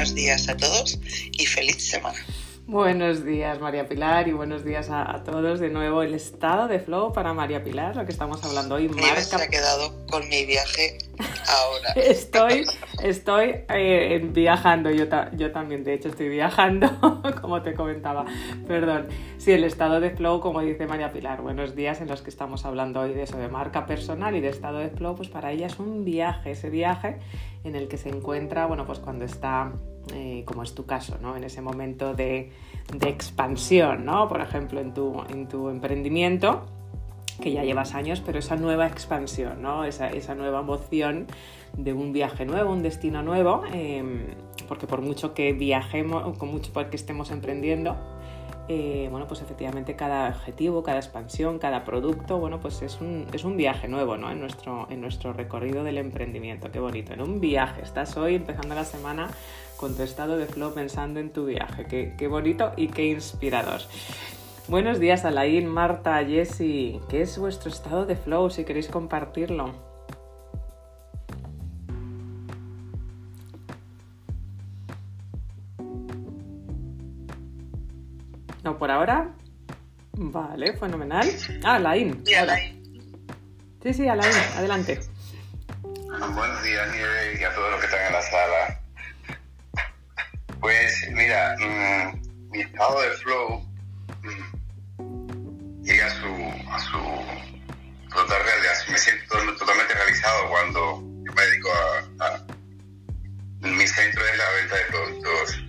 buenos días a todos y feliz semana. Buenos días María Pilar y buenos días a, todos. De nuevo el estado de flow para María Pilar, lo que estamos hablando hoy. Marca... se ha quedado con mi viaje ahora. estoy estoy eh, viajando, yo, yo también de hecho estoy viajando, como te comentaba. Perdón. Sí, el estado de flow, como dice María Pilar, buenos días en los que estamos hablando hoy de eso, de marca personal y de estado de flow, pues para ella es un viaje, ese viaje en el que se encuentra, bueno, pues cuando está eh, como es tu caso, ¿no? En ese momento de, expansión, ¿no? Por ejemplo, en tu, en tu emprendimiento, que ya llevas años, pero esa nueva expansión, ¿no? Esa, esa nueva emoción de un viaje nuevo, un destino nuevo, em, porque por mucho que viajemos, con mucho que estemos emprendiendo, eh, bueno, pues efectivamente cada objetivo, cada expansión, cada producto, bueno, pues es un, es un viaje nuevo, ¿no? En nuestro, en nuestro recorrido del emprendimiento, qué bonito, en un viaje, estás hoy empezando la semana con tu estado de flow pensando en tu viaje, qué, qué bonito y qué inspirador. Buenos días, Alain, Marta, Jessie. ¿Qué es vuestro estado de flow si queréis compartirlo? No, por ahora. Vale, fenomenal. Ah, Alain. Sí, Alain. Sí, sí, Alain, adelante. Buenos días, Nieve, y a todos los que están en la sala. Pues mira, mm, mi estado de flow mm, llega a su, a su total realidad. Me siento totalmente realizado cuando yo me dedico a, a mi centro es la venta de productos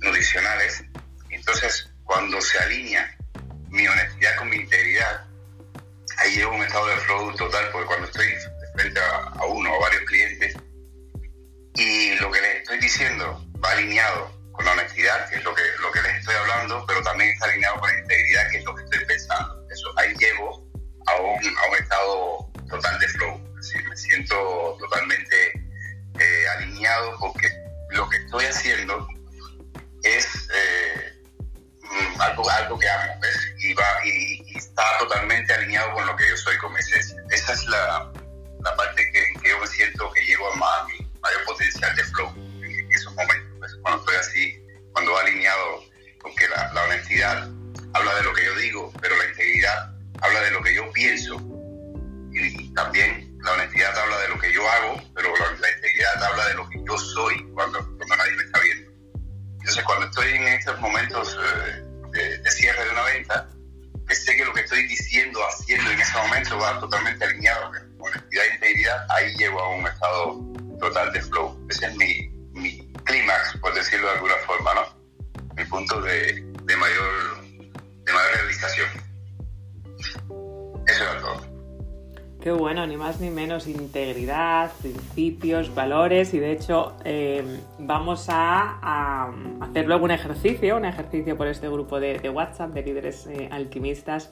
nutricionales. Entonces, cuando se alinea valores y de hecho eh, vamos a, hacer luego un ejercicio, un ejercicio por este grupo de, WhatsApp de líderes eh, alquimistas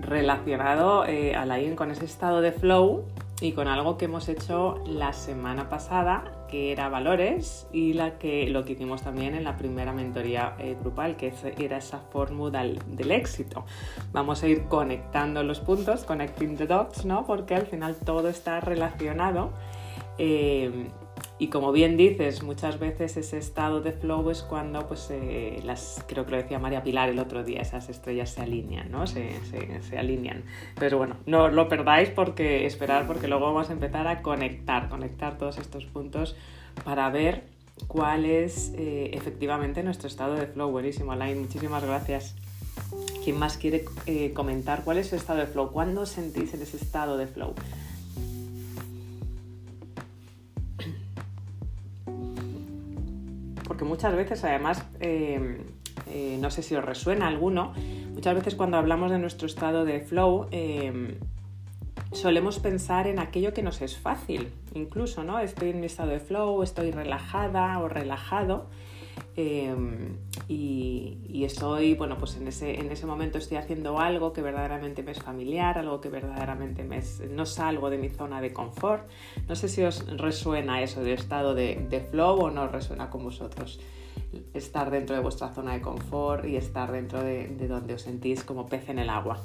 relacionado eh, a la con ese estado de flow y con algo que hemos hecho la semana pasada, que era valores, y la que, lo que hicimos también en la primera mentoría eh, grupal, que era esa fórmula del, éxito. Vamos a ir conectando los puntos, connecting the dots, ¿no? Porque al final todo está relacionado. Eh, y como bien dices, muchas veces ese estado de flow es cuando, pues, eh, las, creo que lo decía María Pilar el otro día, esas estrellas se alinean, ¿no? Se, se, alinean. Pero bueno, no lo perdáis porque esperar, porque luego vamos a empezar a conectar, conectar todos estos puntos para ver cuál es eh, efectivamente nuestro estado de flow. Buenísimo, Alain, muchísimas gracias. ¿Quién más quiere comentar cuál es su estado de flow? ¿Cuándo sentís en ese estado de flow? Porque muchas veces además, eh, eh, no sé si os resuena alguno, muchas veces cuando hablamos de nuestro estado de flow, eh, solemos pensar en aquello que nos es fácil, incluso, ¿no? Estoy en mi estado de flow, estoy relajada o relajado. Em, y, estoy, bueno, pues en ese, en ese momento estoy haciendo algo que verdaderamente me es familiar, algo que verdaderamente me es, no salgo de mi zona de confort. No sé si os resuena eso de estado de, flow o no resuena con vosotros. Estar dentro de vuestra zona de confort y estar dentro de, donde os sentís como pez en el agua.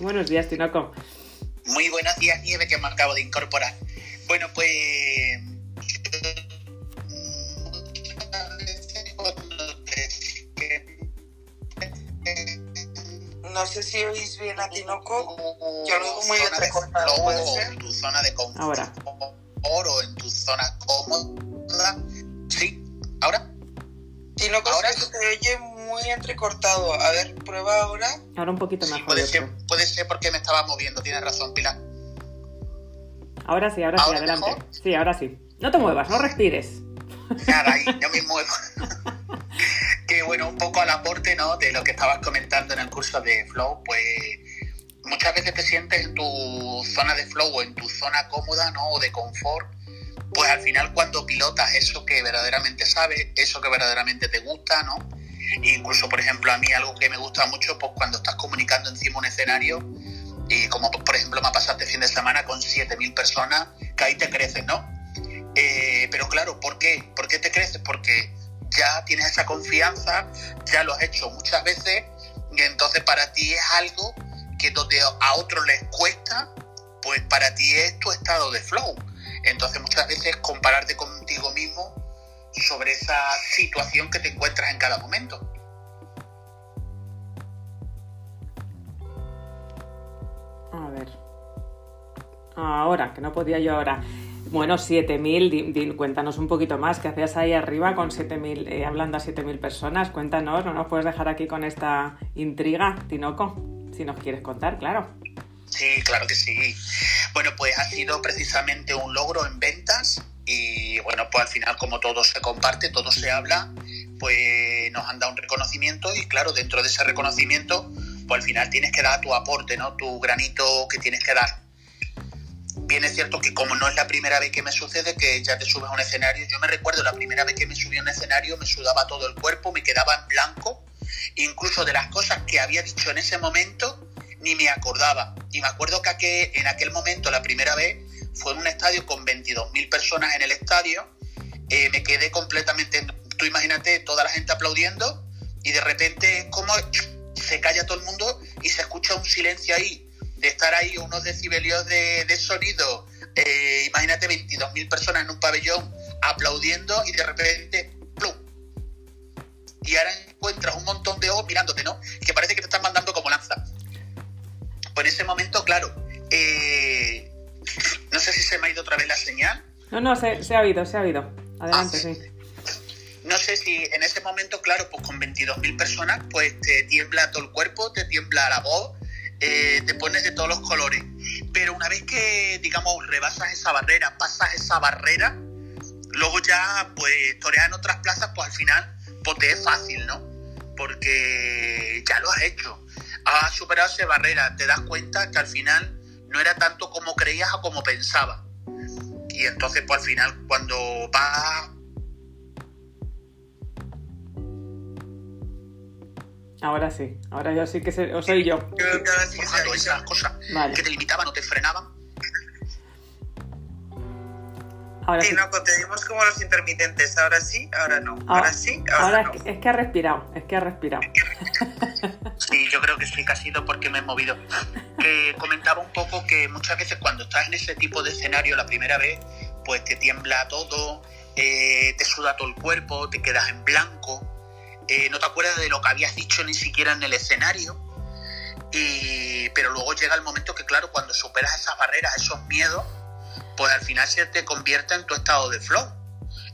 Buenos días, Tinoco. Muy buenos días, Nieve, que me acabo de incorporar. Bueno, pues No sé si oís bien a Tinoco. Yo lo digo muy entrecortado. ¿Puede ser? En tu zona de confort Ahora. o en tu zona cómoda. Sí, ahora. Tinoco, Ahora se te oye muy entrecortado. A ver, prueba ahora. Ahora un poquito mejor. Puede yo ser, puede ser porque me estaba moviendo, tienes razón, Pilar. Ahora sí, ahora sí, ¿Ahora adelante. mejor? Sí, ahora sí. No te muevas, no respires. Nada, ahí yo me muevo. que bueno, un poco al aporte, ¿no? De lo que estabas comentando en el curso de Flow, pues muchas veces te sientes en tu zona de flow o en tu zona cómoda, ¿no? O de confort. Pues al final cuando pilotas eso que verdaderamente sabes, eso que verdaderamente te gusta, ¿no? E incluso, por ejemplo, a mí algo que me gusta mucho, pues cuando estás comunicando encima un escenario, y como por ejemplo me ha pasado este fin de semana con 7.000 personas, que ahí te creces, ¿no? Eh, pero claro, ¿por qué? ¿Por qué te creces? Porque ya tienes esa confianza, ya lo has hecho muchas veces y entonces para ti es algo que donde a otros les cuesta, pues para ti es tu estado de flow. Entonces muchas veces compararte contigo mismo sobre esa situación que te encuentras en cada momento. A ver. Ahora, que no podía yo ahora. Bueno, 7.000, di- di- cuéntanos un poquito más. ¿Qué hacías ahí arriba con 7.000, eh, hablando a 7.000 personas? Cuéntanos, no nos puedes dejar aquí con esta intriga, Tinoco, si nos quieres contar, claro. Sí, claro que sí. Bueno, pues ha sido precisamente un logro en ventas y bueno, pues al final como todo se comparte, todo se habla, pues nos han dado un reconocimiento y claro, dentro de ese reconocimiento, pues al final tienes que dar tu aporte, ¿no? Tu granito que tienes que dar. Bien es cierto que como no es la primera vez que me sucede que ya te subes a un escenario, yo me recuerdo la primera vez que me subí a un escenario me sudaba todo el cuerpo, me quedaba en blanco, incluso de las cosas que había dicho en ese momento ni me acordaba. Y me acuerdo que en aquel momento, la primera vez, fue en un estadio con 22.000 personas en el estadio, eh, me quedé completamente, tú imagínate, toda la gente aplaudiendo y de repente como se calla todo el mundo y se escucha un silencio ahí, de estar ahí unos decibelios de, de sonido, eh, imagínate 22.000 personas en un pabellón aplaudiendo y de repente, ¡plum! Y ahora encuentras un montón de ojos mirándote, ¿no? Que parece que te están mandando como lanza. Pues en ese momento, claro, eh, no sé si se me ha ido otra vez la señal, No, no, se, se ha oído, se ha oído. Adelante, Ah, sí. no sé si en ese momento, claro, pues con 22.000 personas, pues te tiembla todo el cuerpo, te tiembla la voz, eh, te pones de todos los colores. Pero una vez que, digamos, rebasas esa barrera, pasas esa barrera, luego ya, pues, toreas en otras plazas, pues al final, pues te es fácil, ¿no? Porque ya lo has hecho. Has superado esa barrera, te das cuenta que al final no era tanto como creías o como pensabas. Y entonces, pues al final, cuando vas Ahora sí, ahora yo sí que se, o soy yo. Yo creo que ahora sí que esas cosas Vale. que te limitaban o te frenaban. Ahora sí. Sí, no, te dimos como los intermitentes. Ahora sí, ahora no. Ah, Ahora sí, ahora, Ahora no. es que, es que ha respirado, es que ha respirado. Sí, yo creo que sí que ha sido porque me he movido. Que comentaba un poco que muchas veces cuando estás en ese tipo de escenario la primera vez, pues te tiembla todo, eh, te suda todo el cuerpo, te quedas en blanco, eh, no te acuerdas de lo que habías dicho ni siquiera en el escenario. Y, pero luego llega el momento que, claro, cuando superas esas barreras, esos miedos, pues al final se te convierte en tu estado de flow,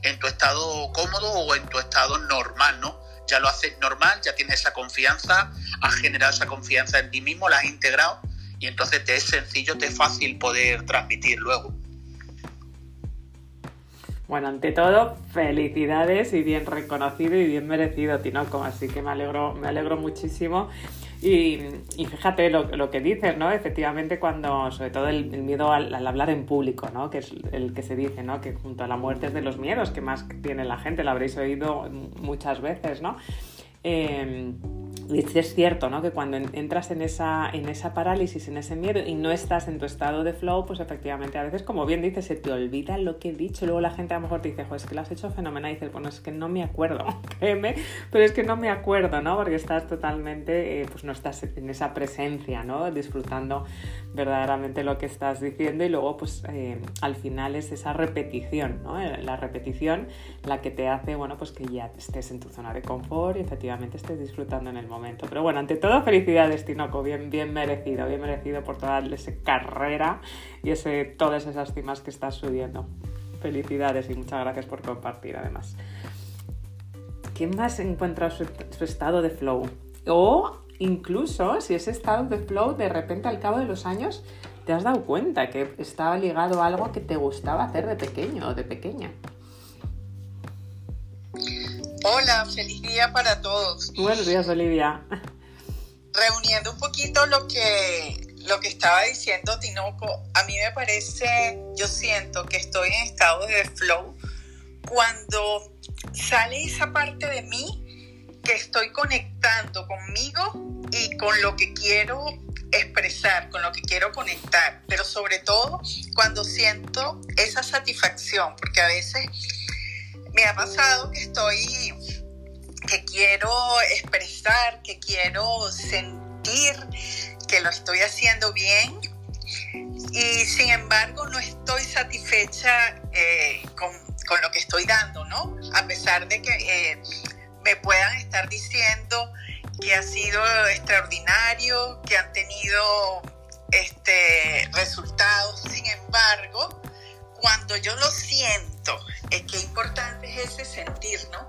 en tu estado cómodo o en tu estado normal, ¿no? Ya lo haces normal, ya tienes esa confianza, has generado esa confianza en ti mismo, la has integrado y entonces te es sencillo, te es fácil poder transmitir luego. Bueno, ante todo, felicidades y bien reconocido y bien merecido, Tinoco. Así que me alegro, me alegro muchísimo. Y, fíjate lo, que dices, ¿no? Efectivamente, cuando, sobre todo el, el miedo al, al hablar en público, ¿no? Que es el que se dice, ¿no? Que junto a la muerte es de los miedos que más tiene la gente, lo habréis oído muchas veces, ¿no? Eh, es cierto, ¿no? Que cuando entras en esa, en esa parálisis, en ese miedo y no estás en tu estado de flow, pues efectivamente a veces, como bien dices, se te olvida lo que he dicho. Luego la gente a lo mejor te dice, pues es que lo has hecho fenomenal. Y dices, bueno, es que no me acuerdo, créeme, pero es que no me acuerdo, ¿no? Porque estás totalmente, eh, pues no estás en esa presencia, ¿no? Disfrutando verdaderamente lo que estás diciendo y luego, pues eh, al final es esa repetición, ¿no? Eh, la repetición la que te hace, bueno, pues que ya estés en tu zona de confort y efectivamente estés disfrutando en el momento. Pero bueno, ante todo, felicidades, Tinoco, bien, bien merecido, bien merecido por toda esa carrera y ese, todas esas cimas que estás subiendo. Felicidades y muchas gracias por compartir además. ¿Quién más encuentra su, estado de flow? O incluso si ese estado de flow de repente al cabo de los años te has dado cuenta que estaba ligado a algo que te gustaba hacer de pequeño o de pequeña. Hola, feliz día para todos. Buenos días, Olivia. Reuniendo un poquito lo que, lo que estaba diciendo Tinoco, a mí me parece, yo siento que estoy en estado de flow cuando sale esa parte de mí que estoy conectando conmigo y con lo que quiero expresar, con lo que quiero conectar, pero sobre todo cuando siento esa satisfacción, porque a veces me ha pasado que estoy, que quiero expresar, que quiero sentir que lo estoy haciendo bien y sin embargo no estoy satisfecha eh, con, lo que estoy dando, ¿no? A pesar de que eh, me puedan estar diciendo que ha sido extraordinario, que han tenido este, resultados, sin embargo, cuando yo lo siento, es que importante es ese sentir, ¿no?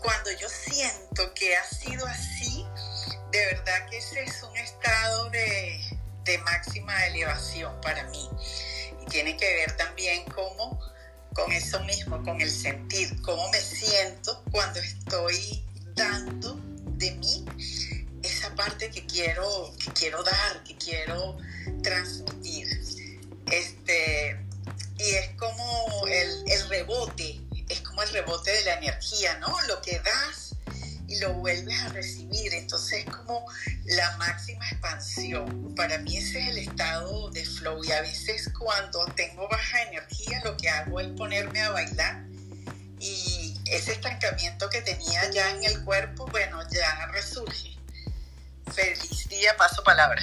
Cuando yo siento que ha sido así, de verdad que ese es un estado de, máxima elevación para mí. Y tiene que ver también cómo, con eso mismo, con el sentir, cómo me siento cuando estoy dando de mí esa parte que quiero, que quiero dar, que quiero transmitir. Este, y es como el, el, rebote, es como el rebote de la energía, ¿no? Lo que das y lo vuelves a recibir, entonces es como la máxima expansión. Para mí ese es el estado de flow y a veces cuando tengo baja energía lo que hago es ponerme a bailar y ese estancamiento que tenía ya en el cuerpo, bueno, ya resurge. Feliz día, paso palabra.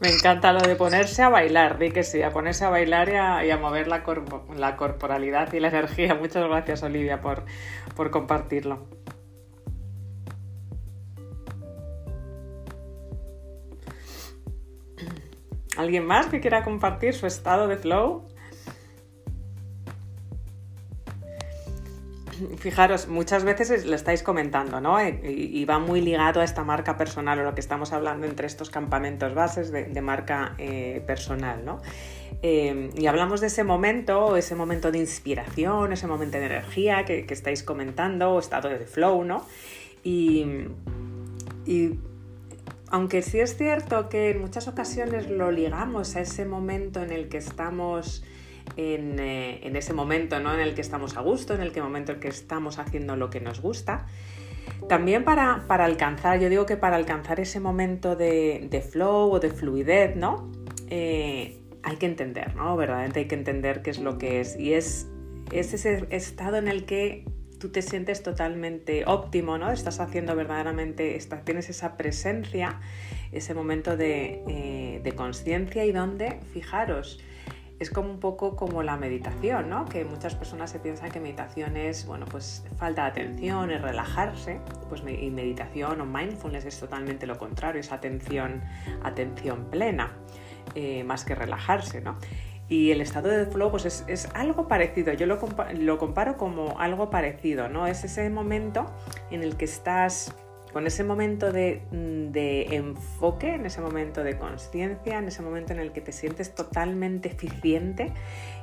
Me encanta lo de ponerse a bailar, di que sí, a ponerse a bailar y a, mover la, corporalidad y la energía. Muchas gracias, Olivia, por compartirlo. ¿Alguien más que quiera compartir su estado de flow? fijaros, muchas veces lo estáis comentando, ¿no? Eh, y, va muy ligado a esta marca personal o lo que estamos hablando entre estos campamentos bases de, marca eh, personal, ¿no? Eh, y hablamos de ese momento, ese momento de inspiración, ese momento de energía que, estáis comentando, estado de flow, ¿no? Y aunque sí es cierto que en muchas ocasiones lo ligamos a ese momento en el que estamos eh, en, ese momento ¿no? en el que estamos a gusto, en el que momento en el que estamos haciendo lo que nos gusta. También para, alcanzar, yo digo que para alcanzar ese momento de, flow o de fluidez, ¿no? Eh, hay que entender, ¿no? Verdaderamente hay que entender qué es lo que es. Y es, ese estado en el que tú te sientes totalmente óptimo, ¿no? Estás haciendo verdaderamente, tienes esa presencia, ese momento de, eh, de conciencia y donde, fijaros, es como un poco como la meditación, ¿no? Que muchas personas se piensan que meditación es, bueno, pues falta de atención, es relajarse, pues y meditación o mindfulness es totalmente lo contrario, es atención, atención plena, eh, más que relajarse, ¿no? Y el estado de flow pues es, algo parecido, yo lo, lo, comparo como algo parecido, ¿no? Es ese momento en el que estás con ese momento de, de enfoque, en ese momento de conciencia, en ese momento en el que te sientes totalmente eficiente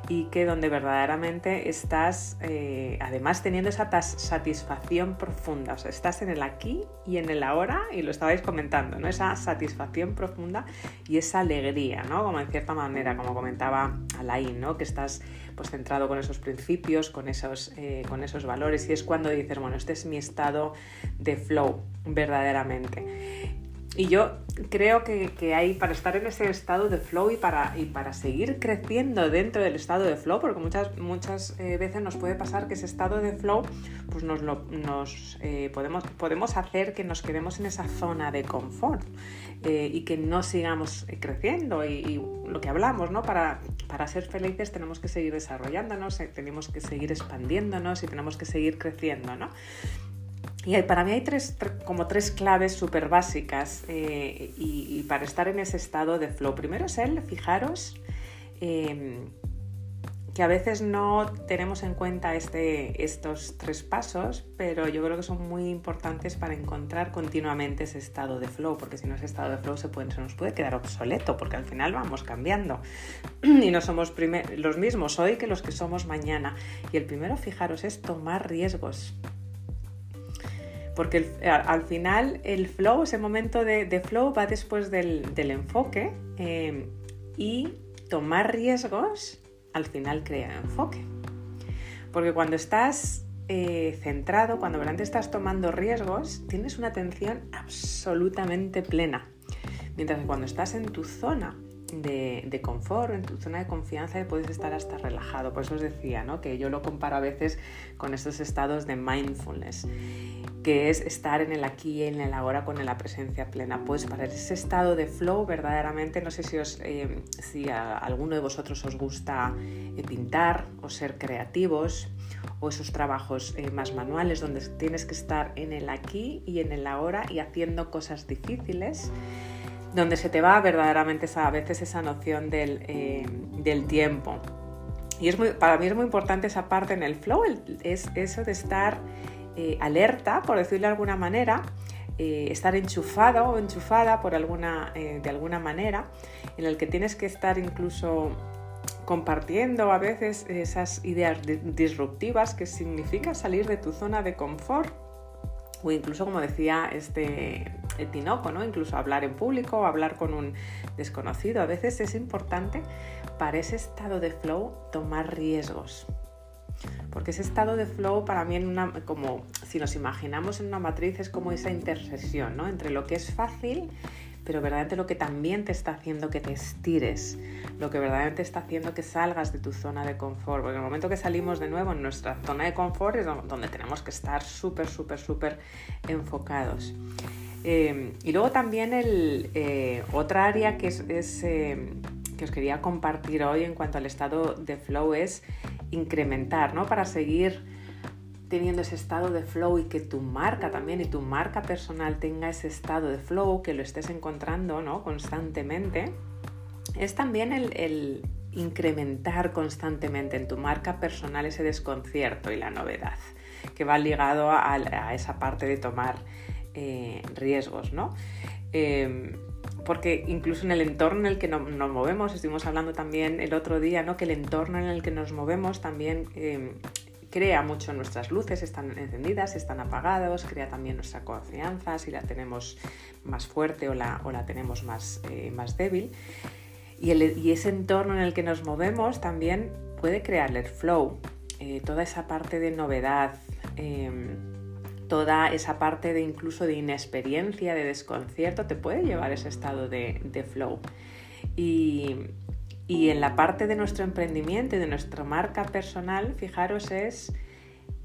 y que donde verdaderamente estás, eh, además teniendo esa satisfacción profunda, o sea, estás en el aquí y en el ahora, y lo estabais comentando, ¿no? Esa satisfacción profunda y esa alegría, ¿no? Como en cierta manera, como comentaba Alain, ¿no? Que estás pues centrado con esos principios, con esos, eh, con esos valores, y es cuando dices, bueno, este es mi estado de flow, verdaderamente. Y yo creo que, hay para estar en ese estado de flow y para, y para seguir creciendo dentro del estado de flow, porque muchas, muchas eh, veces nos puede pasar que ese estado de flow pues nos, lo, nos eh, podemos, podemos hacer que nos quedemos en esa zona de confort eh, y que no sigamos creciendo. Y, lo que hablamos, ¿no? Para, para ser felices tenemos que seguir desarrollándonos, tenemos que seguir expandiéndonos y tenemos que seguir creciendo, ¿no? Y para mí hay tres, como tres claves súper básicas eh, y, para estar en ese estado de flow. Primero es el, fijaros, em, que a veces no tenemos en cuenta este, estos tres pasos, pero yo creo que son muy importantes para encontrar continuamente ese estado de flow, porque si no ese estado de flow se, puede, se nos puede quedar obsoleto, porque al final vamos cambiando y no somos los mismos hoy que los que somos mañana. Y el primero, fijaros, es tomar riesgos porque al final el flow, ese momento de, flow va después del, enfoque eh, y tomar riesgos al final crea enfoque. Porque cuando estás eh, centrado, cuando realmente estás tomando riesgos, tienes una atención absolutamente plena. Mientras que cuando estás en tu zona de, de, confort, en tu zona de confianza, puedes estar hasta relajado. Por eso os decía ¿no? que yo lo comparo a veces con estos estados de mindfulness que es estar en el aquí y en el ahora con la presencia plena. Pues para ese estado de flow, verdaderamente, no sé si, os, eh, si a alguno de vosotros os gusta eh, pintar o ser creativos o esos trabajos eh, más manuales donde tienes que estar en el aquí y en el ahora y haciendo cosas difíciles donde se te va verdaderamente a veces esa noción del, tiempo. Y es para mí es muy importante esa parte en el flow, es eso de estar eh, alerta, por decirlo de alguna manera, eh, estar enchufado o enchufada por alguna, eh, de alguna manera, en el que tienes que estar incluso compartiendo a veces esas ideas disruptivas que significa salir de tu zona de confort o incluso como decía este Tinoco, ¿no? incluso hablar en público o hablar con un desconocido. A veces es importante para ese estado de flow tomar riesgos, porque ese estado de flow para mí, en una, como si nos imaginamos en una matriz, es como esa intersección ¿no? entre lo que es fácil, pero verdaderamente lo que también te está haciendo que te estires, lo que verdaderamente está haciendo que salgas de tu zona de confort. Porque en el momento que salimos de nuevo en nuestra zona de confort es donde tenemos que estar súper, súper, súper enfocados. Eh, y luego también el, eh, otra área que es, eh, que os quería compartir hoy en cuanto al estado de flow es incrementar, ¿no? Para seguir teniendo ese estado de flow y que tu marca también y tu marca personal tenga ese estado de flow, que lo estés encontrando, ¿no? Constantemente, es también el, incrementar constantemente en tu marca personal ese desconcierto y la novedad, que va ligado a, esa parte de tomar eh, riesgos, ¿no? Em, porque incluso en el entorno en el que nos movemos, estuvimos hablando también el otro día, ¿no? que el entorno en el que nos movemos también eh, crea mucho nuestras luces, están encendidas, están apagados, crea también nuestra confianza, si la tenemos más fuerte o la, o la tenemos más, eh, más débil. Y, y, ese entorno en el que nos movemos también puede crearle el flow, eh, toda esa parte de novedad toda esa parte de incluso de inexperiencia, de desconcierto, te puede llevar a ese estado de, flow. Y, y, en la parte de nuestro emprendimiento y de nuestra marca personal, fijaros, es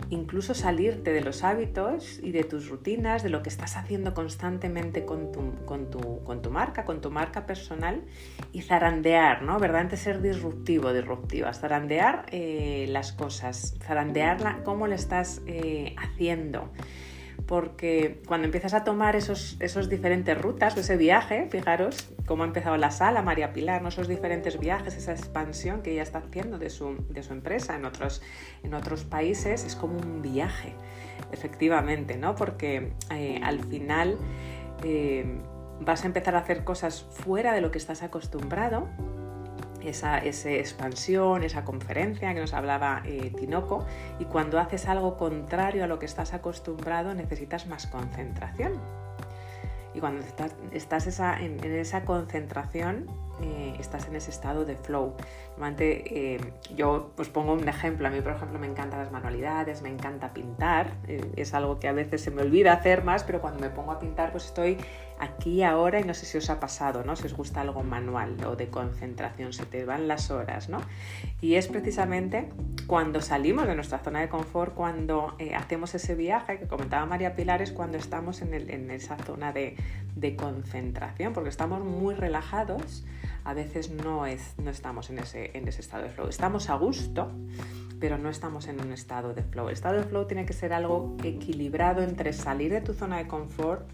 incluso salirte de los hábitos y de tus rutinas, de lo que estás haciendo constantemente con tu, con tu, con tu marca, con tu marca personal y zarandear, ¿no? Verdaderamente ser disruptivo, disruptiva, zarandear eh, las cosas, zarandear cómo lo estás eh, haciendo porque cuando empiezas a tomar esos, esos diferentes rutas o ese viaje, fijaros cómo ha empezado la sala, María Pilar, esos diferentes viajes, esa expansión que ella está haciendo de su, de su empresa en otros, en otros países, es como un viaje, efectivamente, ¿no? porque eh, al final eh, vas a empezar a hacer cosas fuera de lo que estás acostumbrado esa, expansión, esa conferencia que nos hablaba eh, Tinoco, y cuando haces algo contrario a lo que estás acostumbrado necesitas más concentración. Y cuando estás, en, esa concentración, eh, estás en ese estado de flow. Eh, yo os pongo un ejemplo. A mí, por ejemplo, me encantan las manualidades, me encanta pintar. es algo que a veces se me olvida hacer más, pero cuando me pongo a pintar, pues estoy aquí ahora y no sé si os ha pasado, ¿no? Si os gusta algo manual o de concentración, se te van las horas, ¿no? Y es precisamente cuando salimos de nuestra zona de confort, cuando eh, hacemos ese viaje que comentaba María Pilar, es cuando estamos en, esa zona de, concentración, porque estamos muy relajados, a veces no, es, no estamos en ese, en ese estado de flow. Estamos a gusto, pero no estamos en un estado de flow. El estado de flow tiene que ser algo equilibrado entre salir de tu zona de confort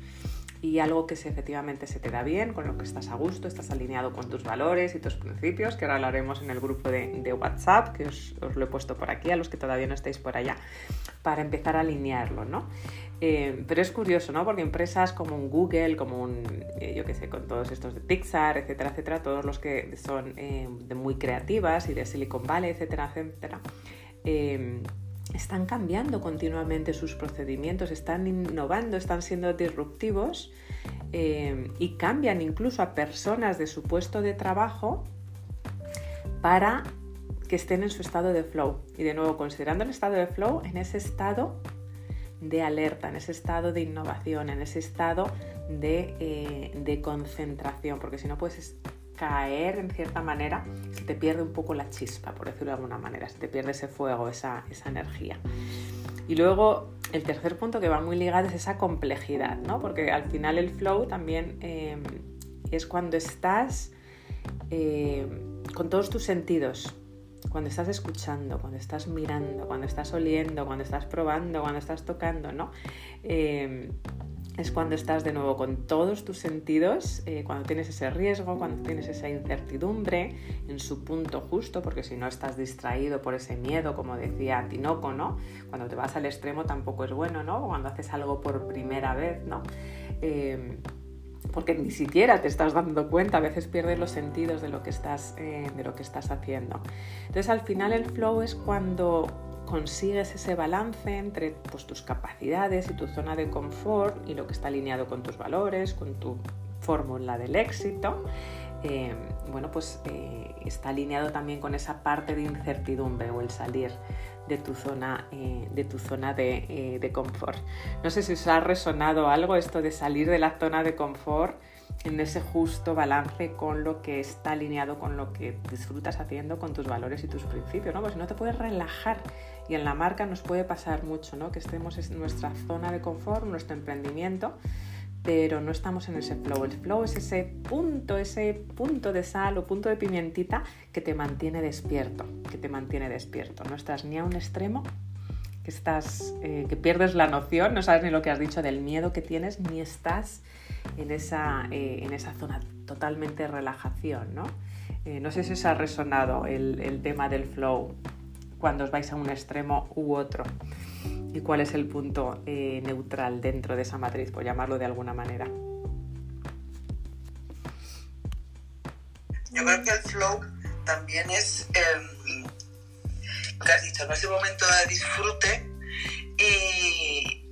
y algo que efectivamente se te da bien, con lo que estás a gusto, estás alineado con tus valores y tus principios, que ahora hablaremos en el grupo de, WhatsApp, que os, lo he puesto por aquí, a los que todavía no estáis por allá, para empezar a alinearlo, ¿no? Eh, pero es curioso, ¿no? Porque empresas como un Google, como un, eh, yo qué sé, con todos estos de Pixar, etcétera, etcétera, todos los que son eh, muy creativas y de Silicon Valley, etcétera, etcétera, están cambiando continuamente sus procedimientos, están innovando, están siendo disruptivos eh, y cambian incluso a personas de su puesto de trabajo para que estén en su estado de flow. Y de nuevo, considerando el estado de flow, en ese estado de alerta, en ese estado de innovación, en ese estado de, eh, de concentración, porque si no puedes caer en cierta manera, se te pierde un poco la chispa, por decirlo de alguna manera, se te pierde ese fuego, esa, energía. Y luego el tercer punto que va muy ligado es esa complejidad, ¿no? porque al final el flow también em, es cuando estás em, con todos tus sentidos, cuando estás escuchando, cuando estás mirando, cuando estás oliendo, cuando estás probando, cuando estás tocando, ¿no? Em, es cuando estás de nuevo con todos tus sentidos, eh, cuando tienes ese riesgo, cuando tienes esa incertidumbre en su punto justo, porque si no estás distraído por ese miedo, como decía Tinoco, ¿no? Cuando te vas al extremo tampoco es bueno, ¿no? Cuando haces algo por primera vez, ¿no? Eh, porque ni siquiera te estás dando cuenta, a veces pierdes los sentidos de lo que estás, eh, de lo que estás haciendo. Entonces al final el flow es cuando consigues ese balance entre pues, tus capacidades y tu zona de confort y lo que está alineado con tus valores, con tu fórmula del éxito, eh, bueno, pues eh, está alineado también con esa parte de incertidumbre o el salir de tu zona, eh, de, tu zona de, de, confort. No sé si os ha resonado algo esto de salir de la zona de confort en ese justo balance con lo que está alineado con lo que disfrutas haciendo, con tus valores y tus principios, ¿no? Pues no te puedes relajar y en la marca nos puede pasar mucho, ¿no? Que estemos en nuestra zona de confort, nuestro emprendimiento, pero no estamos en ese flow. El flow es ese punto, ese punto de sal o punto de pimientita que te mantiene despierto, que te mantiene despierto. No estás ni a un extremo, que estás, eh, que pierdes la noción, no sabes ni lo que has dicho del miedo que tienes, ni estás en esa, eh, en esa zona totalmente de relajación, ¿no? Eh, no sé si os ha resonado el, el tema del flow cuando os vais a un extremo u otro y cuál es el punto eh, neutral dentro de esa matriz, por llamarlo de alguna manera. Yo creo que el flow también es, eh, que has dicho, ese momento de disfrute y,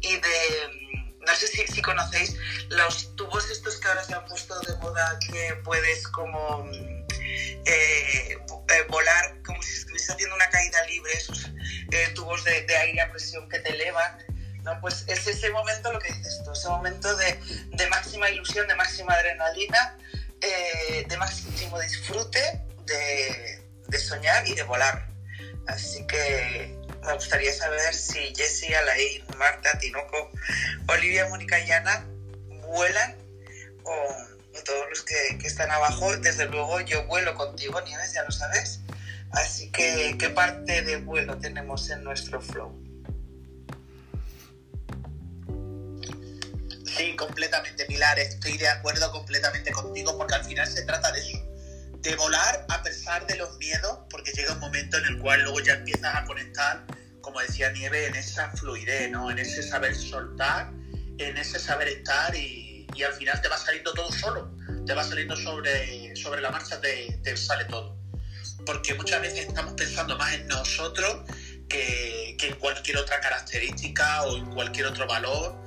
y de, no sé si, conocéis los tubos estos que ahora se han puesto de moda que puedes como eh, eh, volar estuviese haciendo una caída libre, esos eh, tubos de, aire a presión que te elevan. ¿no? Pues es ese momento lo que dices tú, ese momento de, de máxima ilusión, de máxima adrenalina, de máximo disfrute, de, de, soñar y de volar. Así que me gustaría saber si Jessie, Alain, Marta, Tinoco, Olivia, Mónica y Ana vuelan o todos los que, están abajo, desde luego yo vuelo contigo, Nieves, ya lo sabes. Así que, ¿qué parte de vuelo tenemos en nuestro flow? Sí, completamente, Pilar. Estoy de acuerdo completamente contigo porque al final se trata de eso. De volar a pesar de los miedos, porque llega un momento en el cual luego ya empiezas a conectar, como decía Nieve, en esa fluidez, ¿no? En ese saber soltar, en ese saber estar y, y al final te va saliendo todo solo. Te va saliendo sobre, sobre la marcha, te, te sale todo. Porque muchas veces estamos pensando más en nosotros que, que en cualquier otra característica o en cualquier otro valor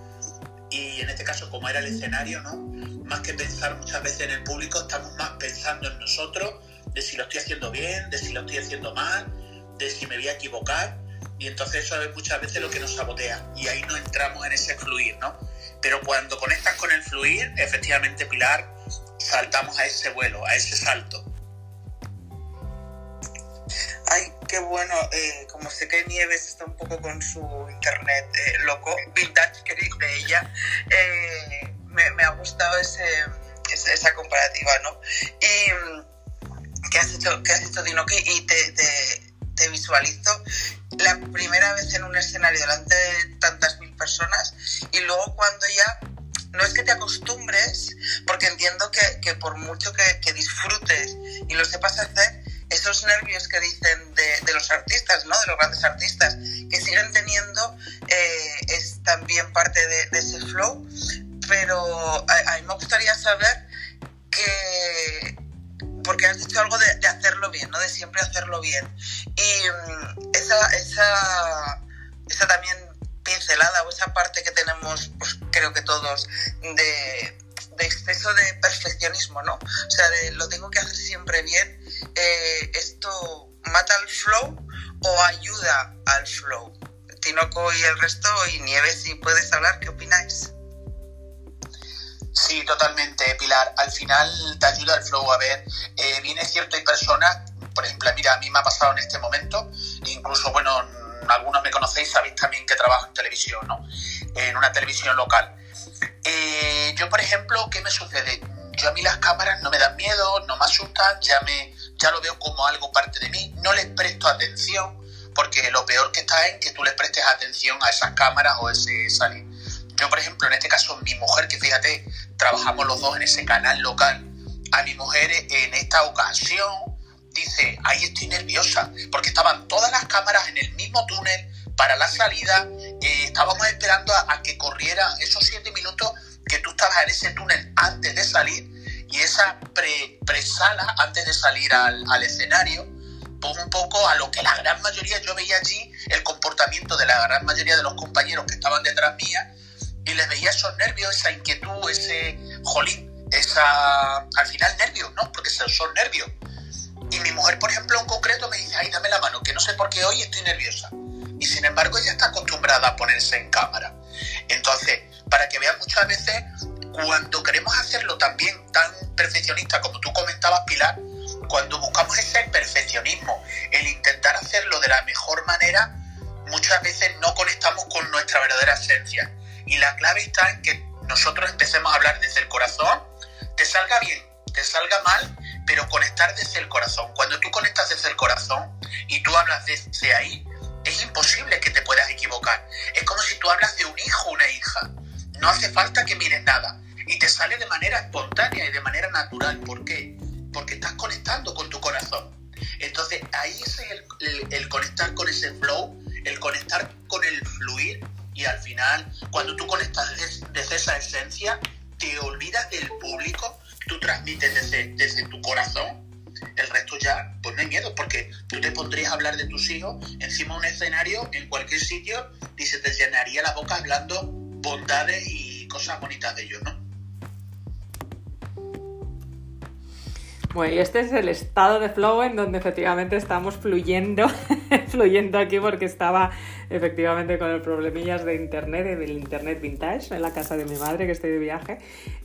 y en este caso como era el escenario, ¿no? Más que pensar muchas veces en el público, estamos más pensando en nosotros, de si lo estoy haciendo bien, de si lo estoy haciendo mal, de si me voy a equivocar y entonces eso es muchas veces lo que nos sabotea y ahí no entramos en ese fluir, ¿no? Pero cuando conectas con el fluir, efectivamente Pilar, saltamos a ese vuelo, a ese salto. Ay, qué bueno. Eh, como sé que Nieves está un poco con su internet eh, loco, vintage, que dice ella, eh, me, ha gustado ese, esa comparativa, ¿no? Y mm, que has hecho, que has hecho Dinoki, y te, visualizo la primera vez en un escenario delante de tantas mil personas y luego cuando ya no es que te acostumbres, porque entiendo que, que por mucho que, que disfrutes y lo sepas hacer, esos nervios que dicen de, de, los artistas, ¿no? de los grandes artistas, que siguen teniendo, eh, es también parte de, de, ese flow, pero a, a, mí me gustaría saber que, porque has dicho algo de, de, hacerlo bien, ¿no? de siempre hacerlo bien, y um, esa, esa, esa también pincelada o esa parte que tenemos, pues creo que todos, de, de exceso de perfeccionismo, ¿no? O sea, de lo tengo que hacer siempre bien, eh, ¿esto mata el flow o ayuda al flow? Tinoco y el resto, y Nieves, si puedes hablar, ¿qué opináis? Sí, totalmente, Pilar. Al final te ayuda el flow. A ver, eh, bien es cierto, hay personas, por ejemplo, mira, a mí me ha pasado en este momento, incluso, bueno, algunos me conocéis, sabéis también que trabajo en televisión, ¿no? En una televisión local. Eh, yo, por ejemplo, ¿qué me sucede? Yo a mí las cámaras no me dan miedo, no me asustan, ya, me, ya lo veo como algo parte de mí, no les presto atención, porque lo peor que está es que tú les prestes atención a esas cámaras o ese salir. Yo, por ejemplo, en este caso, mi mujer, que fíjate, trabajamos los dos en ese canal local, a mi mujer en esta ocasión dice, ahí estoy nerviosa, porque estaban todas las cámaras en el mismo túnel para la salida, eh, estábamos esperando a, a que corriera esos siete minutos que tú estabas en ese túnel antes de salir y esa pre, presala antes de salir al, al, escenario, pues un poco a lo que la gran mayoría, yo veía allí el comportamiento de la gran mayoría de los compañeros que estaban detrás mía y les veía esos nervios, esa inquietud, ese jolín, esa, al final nervios, ¿no? Porque son nervios. Y mi mujer, por ejemplo, en concreto me dice, ay, dame la mano, que no sé por qué hoy estoy nerviosa. Y sin embargo, ella está acostumbrada a ponerse en cámara. Entonces, para que vean muchas veces cuando queremos hacerlo también tan perfeccionista como tú comentabas, Pilar, cuando buscamos ese perfeccionismo, el intentar hacerlo de la mejor manera, muchas veces no conectamos con nuestra verdadera esencia. Y la clave está en que nosotros empecemos a hablar desde el corazón, te salga bien, te salga mal, pero conectar desde el corazón. Cuando tú conectas desde el corazón y tú hablas desde ahí, es imposible que te puedas equivocar. Es como si tú hablas de un hijo o una hija. No hace falta que mires nada. Y te sale de manera espontánea y de manera natural. ¿Por qué? Porque estás conectando con tu corazón. Entonces ahí es el, conectar con ese flow, el conectar con el fluir. Y al final, cuando tú conectas desde, desde esa esencia, te olvidas del público, tú transmites desde, desde tu corazón el resto ya, pues no hay miedo, porque tú te pondrías a hablar de tus hijos encima de un escenario, en cualquier sitio, y se te llenaría la boca hablando bondades y cosas bonitas de ellos, ¿no? Bueno, y este es el estado de flow en donde efectivamente estamos fluyendo, fluyendo aquí porque estaba efectivamente con el problemillas de internet, del internet vintage en la casa de mi madre que estoy de viaje.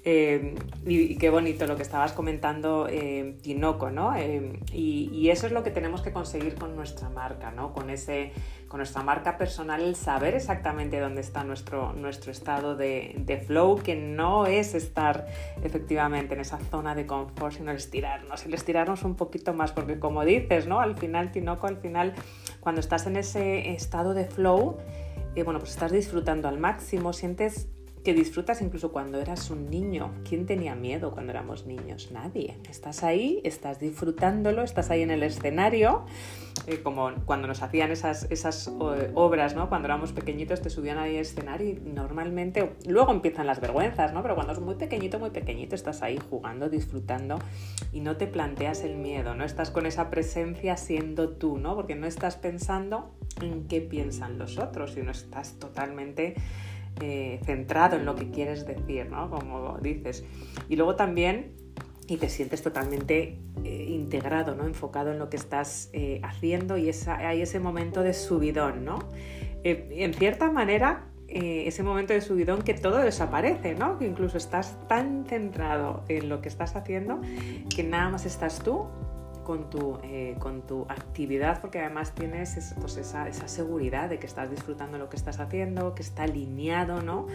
Eh, y, y, qué bonito lo que estabas comentando, eh, Tinoco, ¿no? Eh, y, y, eso es lo que tenemos que conseguir con nuestra marca, ¿no? Con ese con nuestra marca personal el saber exactamente dónde está nuestro, nuestro estado de, de, flow, que no es estar efectivamente en esa zona de confort, sino el estirarnos, el estirarnos un poquito más, porque como dices, ¿no? Al final, Tinoco, al final, cuando estás en ese estado de flow, eh, bueno, pues estás disfrutando al máximo, sientes que disfrutas incluso cuando eras un niño. ¿Quién tenía miedo cuando éramos niños? Nadie. Estás ahí, estás disfrutándolo, estás ahí en el escenario, eh, como cuando nos hacían esas, esas obras, ¿no? Cuando éramos pequeñitos te subían ahí al escenario y normalmente, luego empiezan las vergüenzas, ¿no? Pero cuando es muy pequeñito, muy pequeñito, estás ahí jugando, disfrutando y no te planteas el miedo, ¿no? Estás con esa presencia siendo tú, ¿no? Porque no estás pensando en qué piensan los otros, sino estás totalmente eh, centrado en lo que quieres decir, ¿no? Como dices. Y luego también, y te sientes totalmente eh, integrado, ¿no? Enfocado en lo que estás eh, haciendo y hay ese momento de subidón, ¿no? en cierta manera, ese momento de subidón que todo desaparece, ¿no? Que incluso estás tan centrado en lo que estás haciendo que nada más estás tú con tu, eh, con tu actividad, porque además tienes pues esa, esa, seguridad de que estás disfrutando lo que estás haciendo, que está alineado ¿no?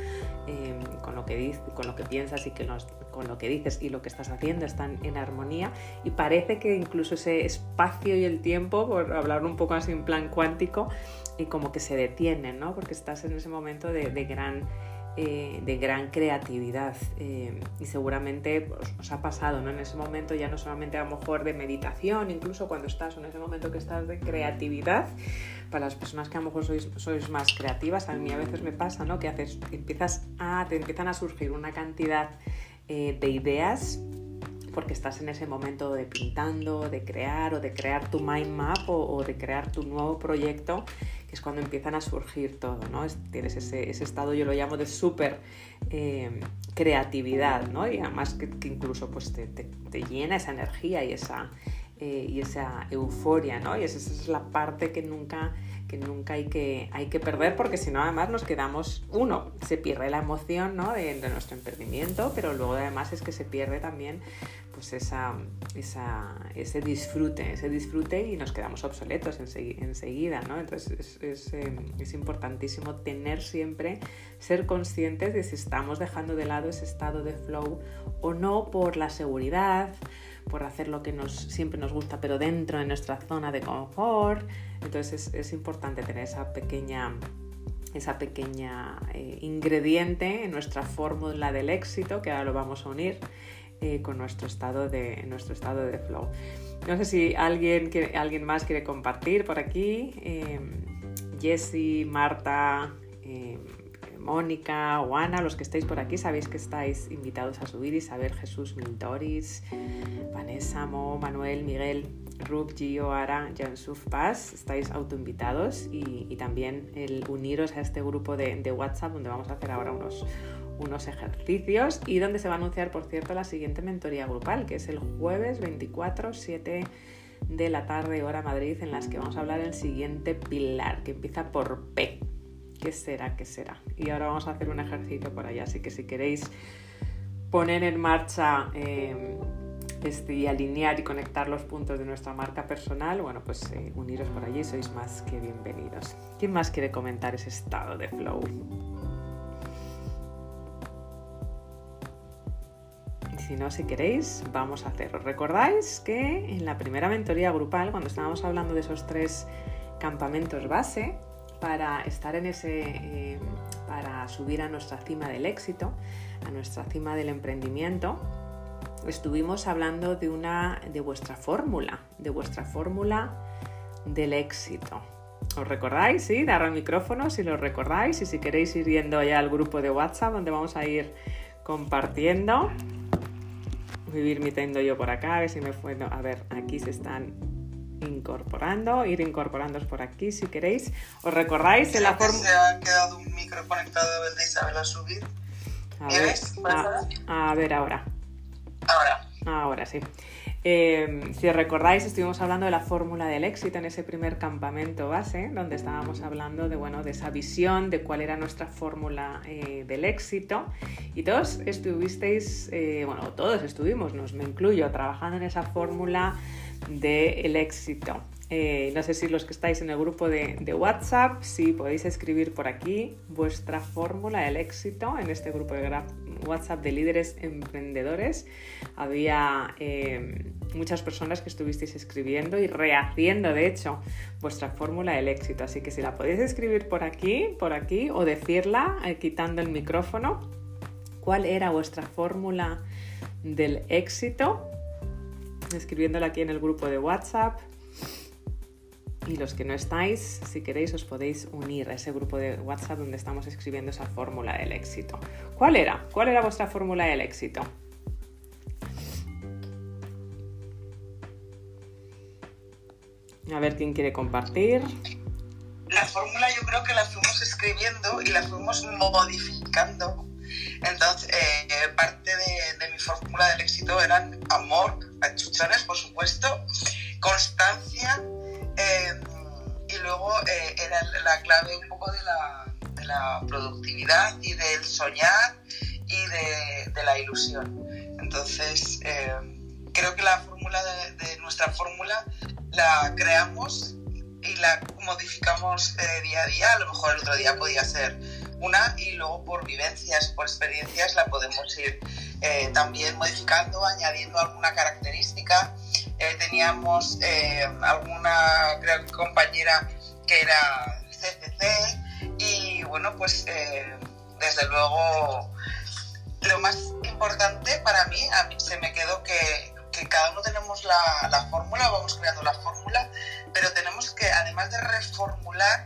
Em, con, lo que con lo que piensas y que con lo que dices y lo que estás haciendo están en armonía y parece que incluso ese espacio y el tiempo, por hablar un poco así en plan cuántico, y como que se detienen, ¿no? porque estás en ese momento de gran eh, de gran creatividad eh, y seguramente os, ha pasado ¿no? en ese momento ya no solamente a lo mejor de meditación, incluso cuando estás en ese momento que estás de creatividad, para las personas que a lo mejor sois, sois más creativas, a mí a veces me pasa ¿no? que haces, empiezas te empiezan a surgir una cantidad eh, de ideas porque estás en ese momento de pintando, de crear o de crear tu mind map o de crear tu nuevo proyecto es cuando empiezan a surgir todo, ¿no? tienes ese, estado, yo lo llamo de súper eh, creatividad, ¿no? Y además que, incluso pues te, llena esa energía y esa, eh, y esa euforia, ¿no? Y esa, es la parte que nunca, que nunca hay, que, hay que perder porque si no además nos quedamos, uno, se pierde la emoción ¿no? de, nuestro emprendimiento, pero luego además es que se pierde también pues esa, ese disfrute, ese disfrute y nos quedamos obsoletos enseguida, ¿no? Entonces em, es, importantísimo tener siempre, ser conscientes de si estamos dejando de lado ese estado de flow o no por la seguridad, por hacer lo que nos, siempre nos gusta, pero dentro de nuestra zona de confort. Entonces es, importante tener esa pequeña esa pequeña eh, ingrediente en nuestra fórmula del éxito, que ahora lo vamos a unir, eh, con nuestro estado, de, nuestro estado de flow. No sé si alguien, alguien más quiere compartir por aquí. Eh, Jessie, Marta, Mónica o los que estéis por aquí, sabéis que estáis invitados a subir. Y saber Jesús Miltoris, Vanessa, Mo, Manuel, Miguel, Rub, Gio, Ara, Jansuf Paz, estáis autoinvitados. Y, y también el uniros a este grupo de, de WhatsApp donde vamos a hacer ahora unos, unos ejercicios. Y donde se va a anunciar, por cierto, la siguiente mentoría grupal, que es el jueves 24, 7 de la tarde, hora Madrid, en las que vamos a hablar del siguiente pilar, que empieza por P. ¿Qué será? ¿Qué será? Y ahora vamos a hacer un ejercicio por allá, así que si queréis poner en marcha em, este, y alinear y conectar los puntos de nuestra marca personal, bueno, pues eh, uniros por allí, sois más que bienvenidos. ¿Quién más quiere comentar ese estado de flow? si no, si queréis, vamos a hacerlo. ¿Recordáis que en la primera mentoría grupal, cuando estábamos hablando de esos tres campamentos base, para estar en ese, eh, para subir a nuestra cima del éxito, a nuestra cima del emprendimiento, estuvimos hablando de una, de vuestra fórmula, de vuestra fórmula del éxito. ¿Os recordáis? Sí, dar al micrófono si lo recordáis y si queréis ir yendo ya al grupo de WhatsApp donde vamos a ir compartiendo vivir mitendo yo por acá, a ver si me puedo... A ver, aquí se están incorporando, ir incorporándoos por aquí si queréis. ¿Os recordáis en la forma... Se ha quedado un micro conectado de Isabel a subir. A ver, a, a ver ahora. Ahora. Ahora sí. Em, si os recordáis, estuvimos hablando de la fórmula del éxito en ese primer campamento base, donde estábamos hablando de, bueno, de esa visión, de cuál era nuestra fórmula eh, del éxito. Y todos estuvisteis, eh, bueno, todos estuvimos, nos me incluyo, trabajando en esa fórmula del éxito. Eh, no sé si los que estáis en el grupo de, WhatsApp, si podéis escribir por aquí vuestra fórmula del éxito en este grupo de WhatsApp de líderes emprendedores. Había eh, muchas personas que estuvisteis escribiendo y rehaciendo, de hecho, vuestra fórmula del éxito. Así que si la podéis escribir por aquí, por aquí, o decirla eh, quitando el micrófono, cuál era vuestra fórmula del éxito, escribiéndola aquí en el grupo de WhatsApp. Y los que no estáis, si queréis, os podéis unir a ese grupo de WhatsApp donde estamos escribiendo esa fórmula del éxito. ¿Cuál era? ¿Cuál era vuestra fórmula del éxito? A ver quién quiere compartir. La fórmula yo creo que la fuimos escribiendo y la fuimos modificando. Entonces, eh, parte de, mi fórmula del éxito eran amor, achuchones, por supuesto, constancia eh, y luego eh, era la clave un poco de la, productividad y del soñar y de, la ilusión. Entonces, creo que la fórmula de nuestra fórmula la creamos y la modificamos eh, día a día. A lo mejor el otro día podía ser una y luego por vivencias, por experiencias la podemos ir eh, también modificando, añadiendo alguna característica. Eh, teníamos alguna creo, compañera que era CCC y bueno, pues desde luego lo más importante para mí, a mí se me quedó que cada uno tenemos la, la fórmula, vamos creando la fórmula, pero tenemos que, además de reformular,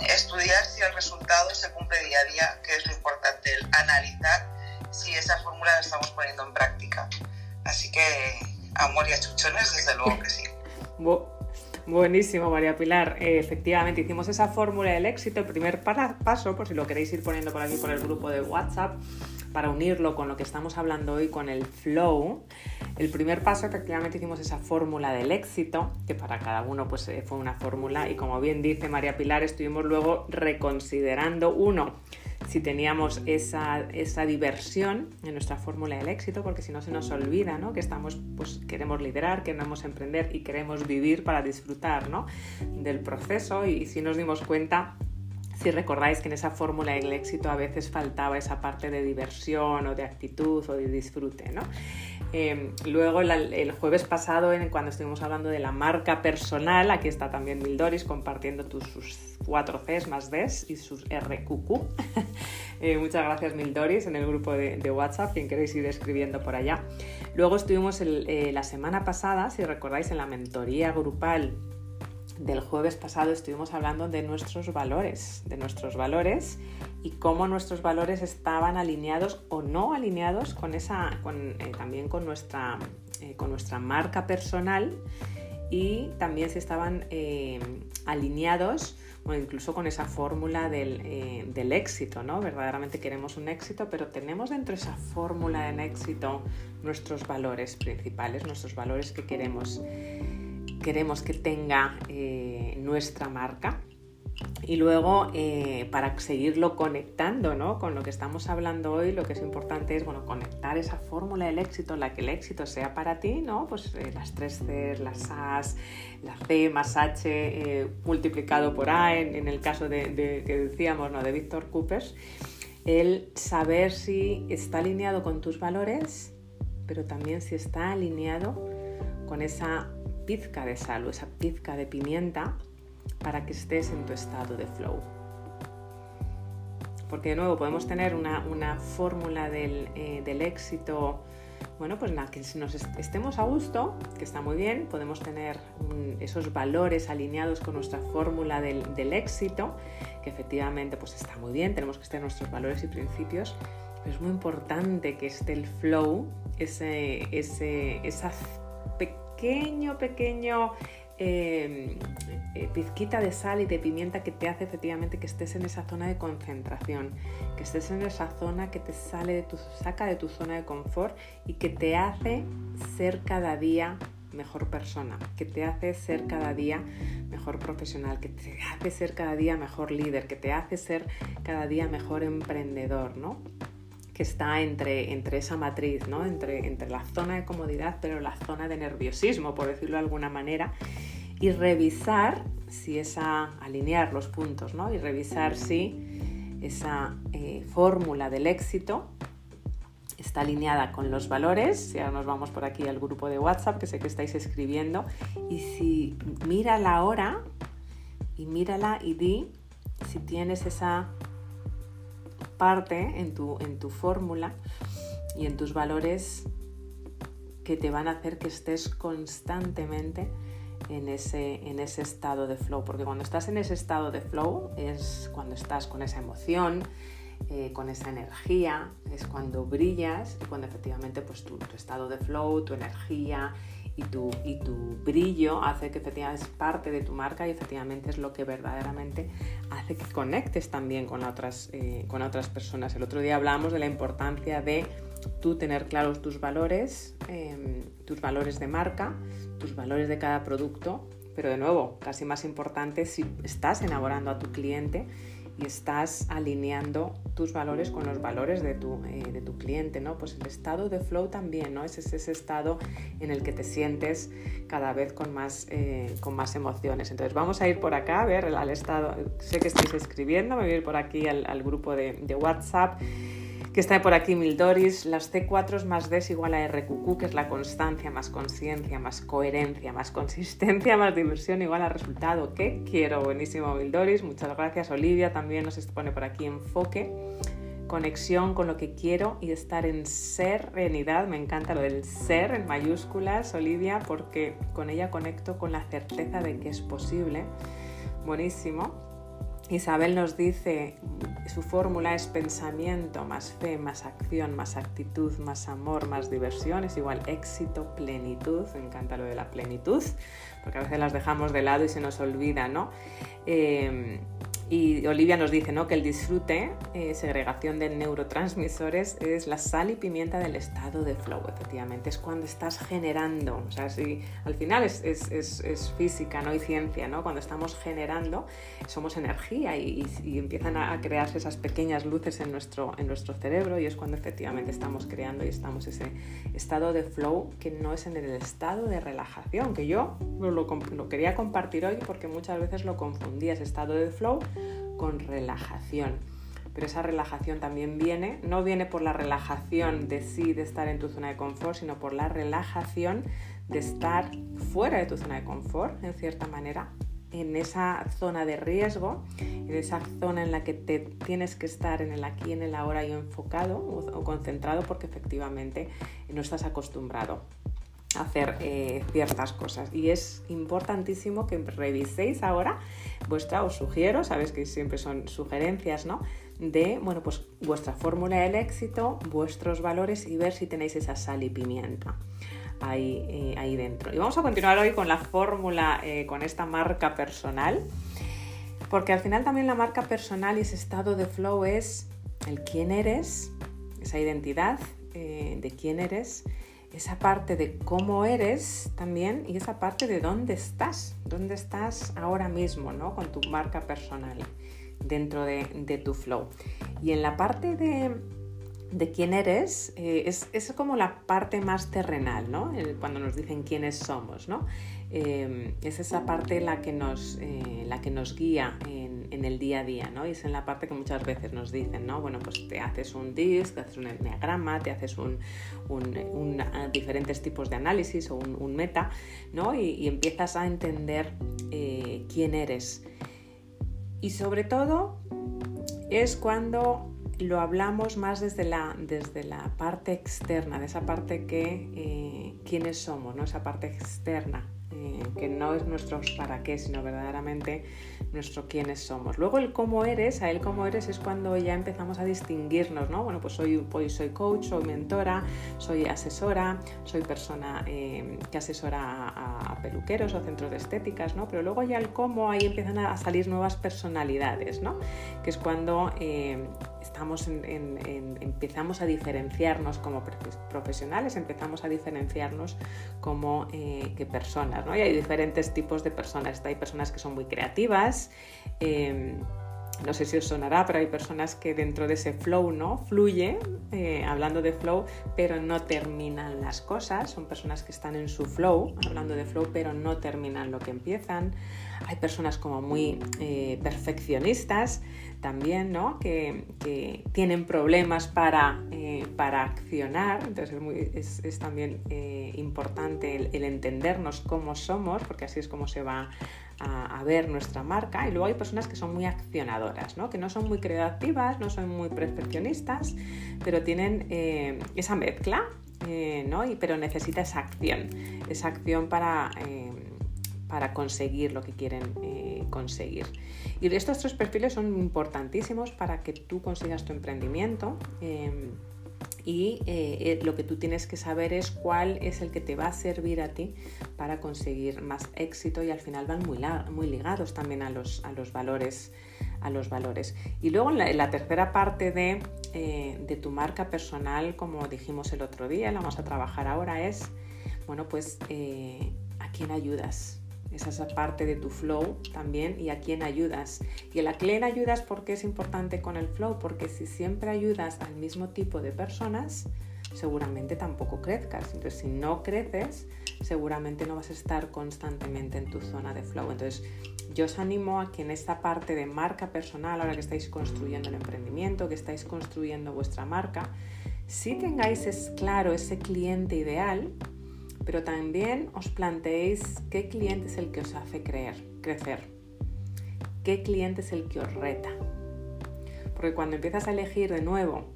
estudiar si el resultado se cumple día a día, que es lo importante, el analizar si esa fórmula la estamos poniendo en práctica. Así que amor y achuchones, desde luego que sí. Buenísimo, María Pilar. Eh, efectivamente, hicimos esa fórmula del éxito. El primer paso, por si lo queréis ir poniendo por aquí por el grupo de WhatsApp, para unirlo con lo que estamos hablando hoy, con el flow. El primer paso, efectivamente, hicimos esa fórmula del éxito, que para cada uno pues, eh, fue una fórmula, y como bien dice María Pilar, estuvimos luego reconsiderando, uno, si teníamos esa, esa, diversión en nuestra fórmula del éxito, porque si no se nos olvida ¿no? que estamos, pues, queremos liderar, queremos emprender y queremos vivir para disfrutar ¿no? del proceso y si nos dimos cuenta si recordáis que en esa fórmula del éxito a veces faltaba esa parte de diversión o de actitud o de disfrute, ¿no? Em, luego el jueves pasado, cuando estuvimos hablando de la marca personal, aquí está también Mildoris compartiendo tus, sus 4 Cs más Ds y sus RQQ. eh, muchas gracias Mildoris en el grupo de, WhatsApp, quien queréis ir escribiendo por allá. Luego estuvimos eh, la semana pasada, si recordáis, en la mentoría grupal del jueves pasado estuvimos hablando de nuestros valores, de nuestros valores y cómo nuestros valores estaban alineados o no alineados con esa, eh, también con nuestra, eh, con nuestra marca personal y también si estaban eh, alineados o incluso con esa fórmula del, del, éxito, ¿no? Verdaderamente queremos un éxito, pero tenemos dentro de esa fórmula del éxito nuestros valores principales, nuestros valores que queremos queremos que tenga eh, nuestra marca. Y luego, eh, para seguirlo conectando ¿no? con lo que estamos hablando hoy, lo que es importante es bueno, conectar esa fórmula del éxito, la que el éxito sea para ti, ¿no? pues eh, las tres C, las A, la C más H multiplicado por A, en, el caso de, que decíamos ¿no? de Víctor Coopers, el saber si está alineado con tus valores, pero también si está alineado con esa pizca de sal o esa pizca de pimienta para que estés en tu estado de flow. Porque de nuevo podemos tener una, fórmula eh, del, éxito, bueno, pues nada, que nos estemos a gusto, que está muy bien, podemos tener esos valores alineados con nuestra fórmula del, éxito, que efectivamente pues está muy bien, tenemos que estar nuestros valores y principios, pero es muy importante que esté el flow, ese, ese, esa pequeño, pequeño em, eh, pizquita de sal y de pimienta que te hace efectivamente que estés en esa zona de concentración, que estés en esa zona que te sale de tu, saca de tu zona de confort y que te hace ser cada día mejor persona, que te hace ser cada día mejor profesional, que te hace ser cada día mejor líder, que te hace ser cada día mejor emprendedor, ¿no? Que está entre, entre esa matriz, ¿no? entre, entre la zona de comodidad, pero la zona de nerviosismo, por decirlo de alguna manera, y revisar si esa, alinear los puntos, ¿no? y revisar si esa eh, fórmula del éxito está alineada con los valores, y ahora nos vamos por aquí al grupo de WhatsApp, que sé que estáis escribiendo, y si mira la hora y mírala y di si tienes esa parte en tu, en tu fórmula y en tus valores que te van a hacer que estés constantemente en ese, en ese estado de flow, porque cuando estás en ese estado de flow es cuando estás con esa emoción, eh, con esa energía, es cuando brillas y cuando efectivamente pues tu, tu estado de flow, tu energía y tu, y tu brillo hace que efectivamente es parte de tu marca y efectivamente es lo que verdaderamente hace que conectes también con otras, eh, con otras personas. El otro día hablamos de la importancia de tú tener claros tus valores, em, tus valores de marca, tus valores de cada producto, pero de nuevo, casi más importante si estás enamorando a tu cliente y estás alineando tus valores con los valores de tu, eh, de tu cliente, ¿no? Pues el estado de flow también, ¿no? Es ese, estado en el que te sientes cada vez con más, eh, con más emociones. Entonces vamos a ir por acá, a ver al estado, sé que estáis escribiendo, me voy a ir por aquí al, grupo de WhatsApp que está por aquí Mildoris, las C4 más D es igual a RQQ, que es la constancia más conciencia, más coherencia, más consistencia, más diversión igual a resultado. ¿Qué quiero? Buenísimo Mildoris, muchas gracias. Olivia también nos pone por aquí enfoque, conexión con lo que quiero y estar en serenidad. Me encanta lo del ser en mayúsculas, Olivia, porque con ella conecto con la certeza de que es posible. Buenísimo. Isabel nos dice, su fórmula es pensamiento más fe, más acción, más actitud, más amor, más diversión, es igual éxito, plenitud, me encanta lo de la plenitud, porque a veces las dejamos de lado y se nos olvida, ¿no? Eh, y Olivia nos dice ¿no? que el disfrute, eh, segregación de neurotransmisores, es la sal y pimienta del estado de flow, efectivamente. Es cuando estás generando, o sea, si, al final es, es, es, física ¿no? y ciencia, ¿no? Cuando estamos generando, somos energía y, empiezan a crearse esas pequeñas luces en nuestro, en nuestro cerebro y es cuando efectivamente estamos creando y estamos ese estado de flow que no es en el estado de relajación, que yo lo, lo quería compartir hoy porque muchas veces lo confundía, ese estado de flow con relajación. Pero esa relajación también viene, no viene por la relajación de sí, de estar en tu zona de confort, sino por la relajación de estar fuera de tu zona de confort, en cierta manera, en esa zona de riesgo, en esa zona en la que te tienes que estar en el aquí, en el ahora y enfocado o concentrado porque efectivamente no estás acostumbrado hacer eh, ciertas cosas. Y es importantísimo que reviséis ahora vuestra os sugiero sabes que siempre son sugerencias no de bueno pues vuestra fórmula del éxito vuestros valores y ver si tenéis esa sal y pimienta ahí, eh, ahí dentro. Y vamos a continuar hoy con la fórmula eh, con esta marca personal porque al final también la marca personal y ese estado de flow es el quién eres esa identidad de quién eres esa parte de cómo eres también y esa parte de dónde estás, dónde estás ahora mismo, ¿no? Con tu marca personal dentro de, tu flow. Y en la parte de, quién eres, eh, es, como la parte más terrenal, ¿no? cuando nos dicen quiénes somos, ¿no? Eh, es esa parte la que nos, eh, la que nos guía en, el día a día, ¿no? Y es en la parte que muchas veces nos dicen, ¿no? Bueno, pues te haces un DISC, te haces un enneagrama, te haces un, diferentes tipos de análisis o un, meta, ¿no? Y, empiezas a entender eh, quién eres. Y sobre todo es cuando lo hablamos más desde la, desde la parte externa, de esa parte que quiénes somos, ¿no? esa parte externa, eh, que no es nuestro para qué, sino verdaderamente nuestro quiénes somos. Luego el cómo eres, a él cómo eres es cuando ya empezamos a distinguirnos, ¿no? Bueno, pues pues soy coach, soy mentora, soy asesora, soy persona eh, que asesora a, peluqueros o centros de estéticas, ¿no? Pero luego ya el cómo, ahí empiezan a salir nuevas personalidades, ¿no? Que es cuando eh, estamos en, empezamos a diferenciarnos como profesionales, empezamos a diferenciarnos como que personas, y hay diferentes tipos de personas. Hay personas que son muy creativas. Em, no sé si os sonará, pero hay personas que dentro de ese flow, ¿no? Fluye, eh, hablando de flow, pero no terminan las cosas. Son personas que están en su flow, hablando de flow, pero no terminan lo que empiezan. Hay personas como muy eh, perfeccionistas también, ¿no? Que, tienen problemas para, eh, para accionar. Entonces es, también importante el, entendernos cómo somos, porque así es como se va a, ver nuestra marca y luego hay personas que son muy accionadoras, ¿no? que no son muy creativas, no son muy perfeccionistas, pero tienen eh, esa mezcla, eh, ¿no? y, pero necesita esa acción, esa acción para, eh, para conseguir lo que quieren conseguir. Y estos tres perfiles son importantísimos para que tú consigas tu emprendimiento y eh, eh, lo que tú tienes que saber es cuál es el que te va a servir a ti para conseguir más éxito y al final van muy, ligados también a los, a los, valores. A los valores. Y luego en la, tercera parte de, eh, de, tu marca personal, como dijimos el otro día, la vamos a trabajar ahora, es, bueno, pues a quién ayudas, esa es parte de tu flow también y a quién ayudas. Y a quién ayudas porque es importante con el flow, porque si siempre ayudas al mismo tipo de personas, seguramente tampoco crezcas. Entonces, si no creces, seguramente no vas a estar constantemente en tu zona de flow. Entonces, yo os animo a que en esta parte de marca personal, ahora que estáis construyendo el emprendimiento, que estáis construyendo vuestra marca, si tengáis es claro ese cliente ideal, pero también os planteéis qué cliente es el que os hace creer, crecer, qué cliente es el que os reta. Porque cuando empiezas a elegir de nuevo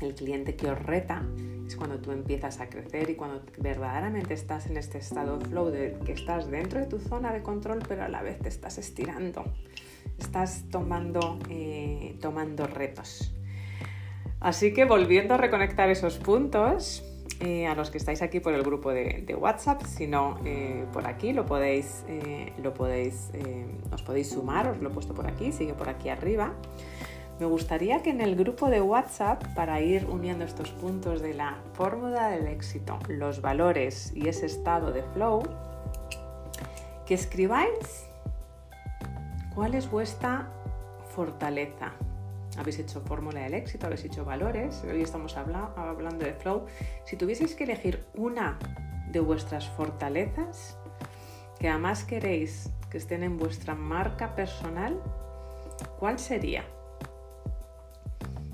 el cliente que os reta, es cuando tú empiezas a crecer y cuando verdaderamente estás en este estado de flow, de que estás dentro de tu zona de control, pero a la vez te estás estirando, estás tomando, eh, tomando retos. Así que volviendo a reconectar esos puntos, eh, a los que estáis aquí por el grupo de, WhatsApp, si no eh, por aquí lo podéis, eh, lo podéis os podéis sumar, os lo he puesto por aquí, sigue por aquí arriba. Me gustaría que en el grupo de WhatsApp, para ir uniendo estos puntos de la fórmula del éxito, los valores y ese estado de flow, que escribáis cuál es vuestra fortaleza, habéis hecho fórmula del éxito, habéis hecho valores, hoy estamos hablando de flow. Si tuvieseis que elegir una de vuestras fortalezas, que además queréis que estén en vuestra marca personal, ¿cuál sería?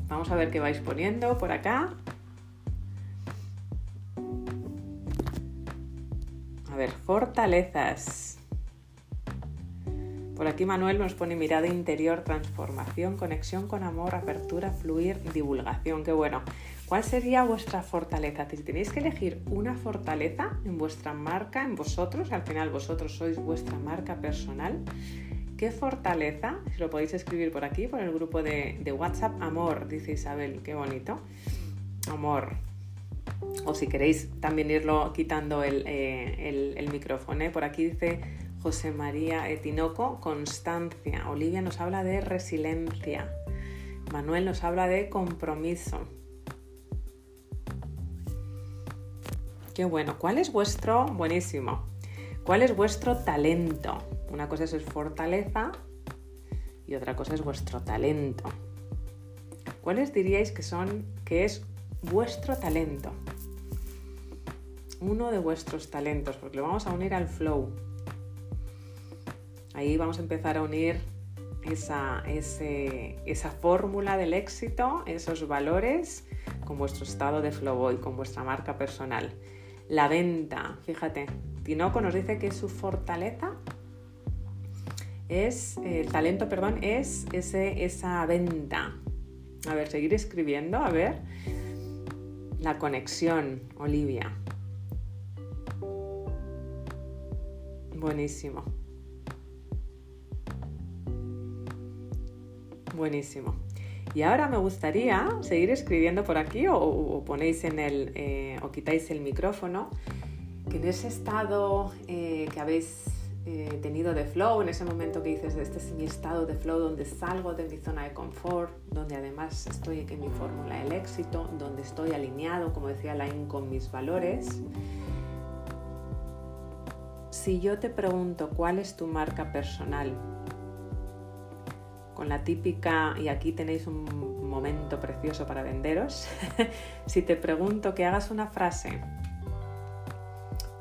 Vamos a ver qué vais poniendo por acá. A ver, fortalezas. Por aquí Manuel nos pone mirada interior, transformación, conexión con amor, apertura, fluir, divulgación. Qué bueno. ¿Cuál sería vuestra fortaleza? Si tenéis que elegir una fortaleza en vuestra marca, en vosotros, al final vosotros sois vuestra marca personal, ¿qué fortaleza? Si lo podéis escribir por aquí, por el grupo de, WhatsApp, amor, dice Isabel, qué bonito. Amor, o si queréis también irlo quitando el, eh, micrófono. ¿eh? Por aquí dice José María Etinoco, constancia. Olivia nos habla de resiliencia. Manuel nos habla de compromiso. Qué bueno. ¿Cuál es vuestro, buenísimo, cuál es vuestro talento? Una cosa es fortaleza y otra cosa es vuestro talento. ¿Cuáles diríais que son, que es vuestro talento? Uno de vuestros talentos, porque lo vamos a unir al flow. Ahí vamos a empezar a unir esa, esa fórmula del éxito, esos valores con vuestro estado de flow y con vuestra marca personal. La venta, fíjate, Tinoco nos dice que su fortaleza es, el talento, perdón, es ese, esa venta. A ver, seguir escribiendo, a ver. La conexión, Olivia. Buenísimo. Buenísimo. Y ahora me gustaría seguir escribiendo por aquí o, ponéis en el eh, o quitáis el micrófono que en ese estado eh, que habéis eh, tenido de flow, en ese momento que dices este es mi estado de flow donde salgo de mi zona de confort, donde además estoy en mi fórmula del éxito, donde estoy alineado, como decía Lain, con mis valores. Si yo te pregunto cuál es tu marca personal, con la típica, y aquí tenéis un momento precioso para venderos, si te pregunto que hagas una frase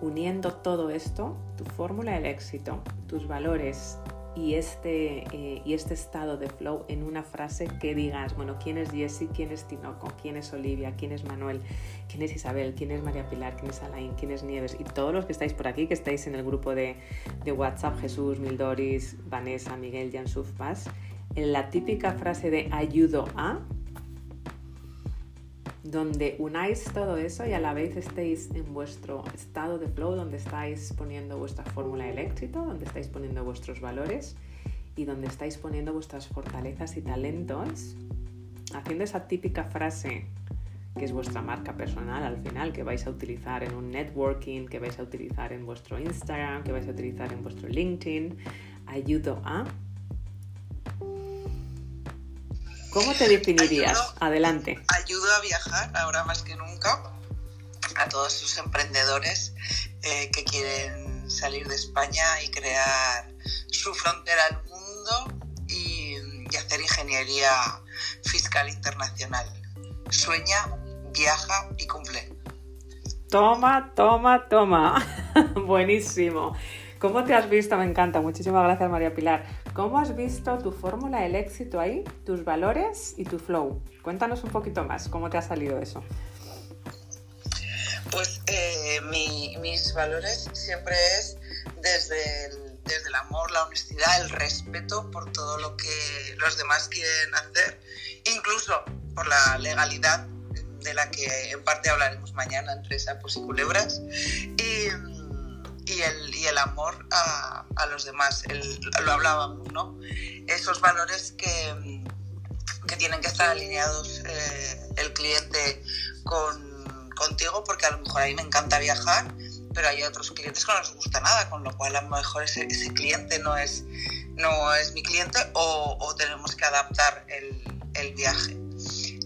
uniendo todo esto, tu fórmula del éxito, tus valores y este, eh, y este estado de flow en una frase que digas, bueno, ¿quién es Jessie? ¿Quién es Tinoco? ¿Quién es Olivia? ¿Quién es Manuel? ¿Quién es Isabel? ¿Quién es María Pilar? ¿Quién es Alain? ¿Quién es Nieves? Y todos los que estáis por aquí, que estáis en el grupo de, de WhatsApp, Jesús, Mildoris, Vanessa, Miguel, Jansuf Paz, la típica frase de ayudo a, donde unáis todo eso y a la vez estéis en vuestro estado de flow, donde estáis poniendo vuestra fórmula del éxito, donde estáis poniendo vuestros valores y donde estáis poniendo vuestras fortalezas y talentos, haciendo esa típica frase que es vuestra marca personal al final, que vais a utilizar en un networking, que vais a utilizar en vuestro Instagram, que vais a utilizar en vuestro LinkedIn, ayudo a ¿Cómo te definirías? Adelante. Ayudo a viajar ahora más que nunca a todos esos emprendedores eh, que quieren salir de España y crear su frontera al mundo y, hacer ingeniería fiscal internacional. Sueña, viaja y cumple. Toma, toma, toma. Buenísimo. ¿Cómo te has visto? Me encanta. Muchísimas gracias, María Pilar. ¿Cómo has visto tu fórmula del éxito ahí, tus valores y tu flow? Cuéntanos un poquito más, ¿cómo te ha salido eso? Pues eh, mis valores siempre es desde el, desde el amor, la honestidad, el respeto por todo lo que los demás quieren hacer, incluso por la legalidad de la que en parte hablaremos mañana entre sapos y culebras. Y, y el, y el amor a, a los demás. lo hablábamos, ¿no? Esos valores que, que tienen que estar alineados eh, el cliente con, contigo, porque a lo mejor a mí me encanta viajar, pero hay otros clientes que no les gusta nada, con lo cual a lo mejor ese, ese cliente no es, no es mi cliente o, o tenemos que adaptar el, el viaje.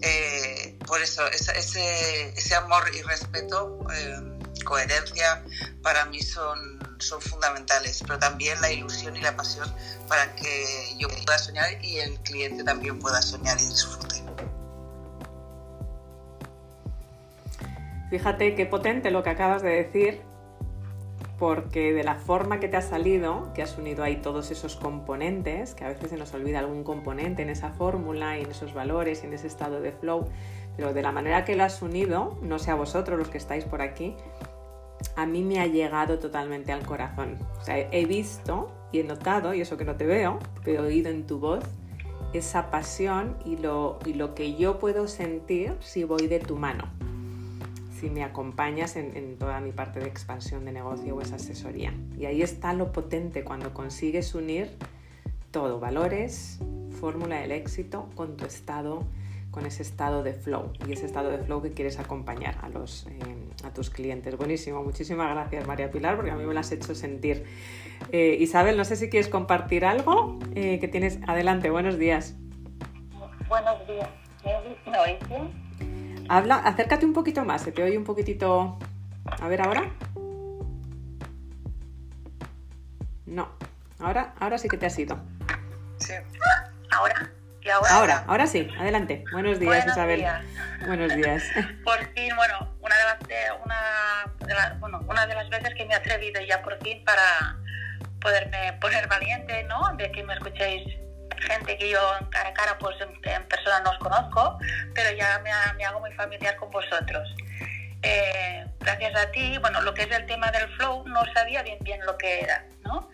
Eh, por eso, ese, ese, amor y respeto eh, coherencia para mí son, son fundamentales, pero también la ilusión y la pasión para que yo pueda soñar y el cliente también pueda soñar y disfrute. Fíjate qué potente lo que acabas de decir, porque de la forma que te ha salido, que has unido ahí todos esos componentes, que a veces se nos olvida algún componente en esa fórmula y en esos valores y en ese estado de flow, pero de la manera que lo has unido, no sé a vosotros los que estáis por aquí, a mí me ha llegado totalmente al corazón. O sea, he visto y he notado, y eso que no te veo, pero he oído en tu voz, esa pasión y lo, y lo que yo puedo sentir si voy de tu mano, si me acompañas en, en toda mi parte de expansión de negocio o esa asesoría. Y ahí está lo potente cuando consigues unir todo, valores, fórmula del éxito con tu estado con ese estado de flow y ese estado de flow que quieres acompañar a, los, eh, a tus clientes. Buenísimo, muchísimas gracias María Pilar porque a mí me lo has hecho sentir. Eh, Isabel, no sé si quieres compartir algo eh, que tienes. Adelante, buenos días. Buenos días. ¿Me oís bien? Habla, acércate un poquito más, se te oye un poquitito... A ver ahora. No, ahora, ahora sí que te has ido. Sí. Ahora ahora? ahora? sí, adelante. Buenos días, Isabel. Buenos días. Por fin, bueno, una de, las, una, de las, bueno, una de las veces que me he atrevido ya por fin para poderme poner valiente, ¿no? De que me escuchéis gente que yo cara a cara, pues en, persona no os conozco, pero ya me, me hago muy familiar con vosotros. Eh, gracias a ti, bueno, lo que es el tema del flow no sabía bien bien lo que era, ¿no?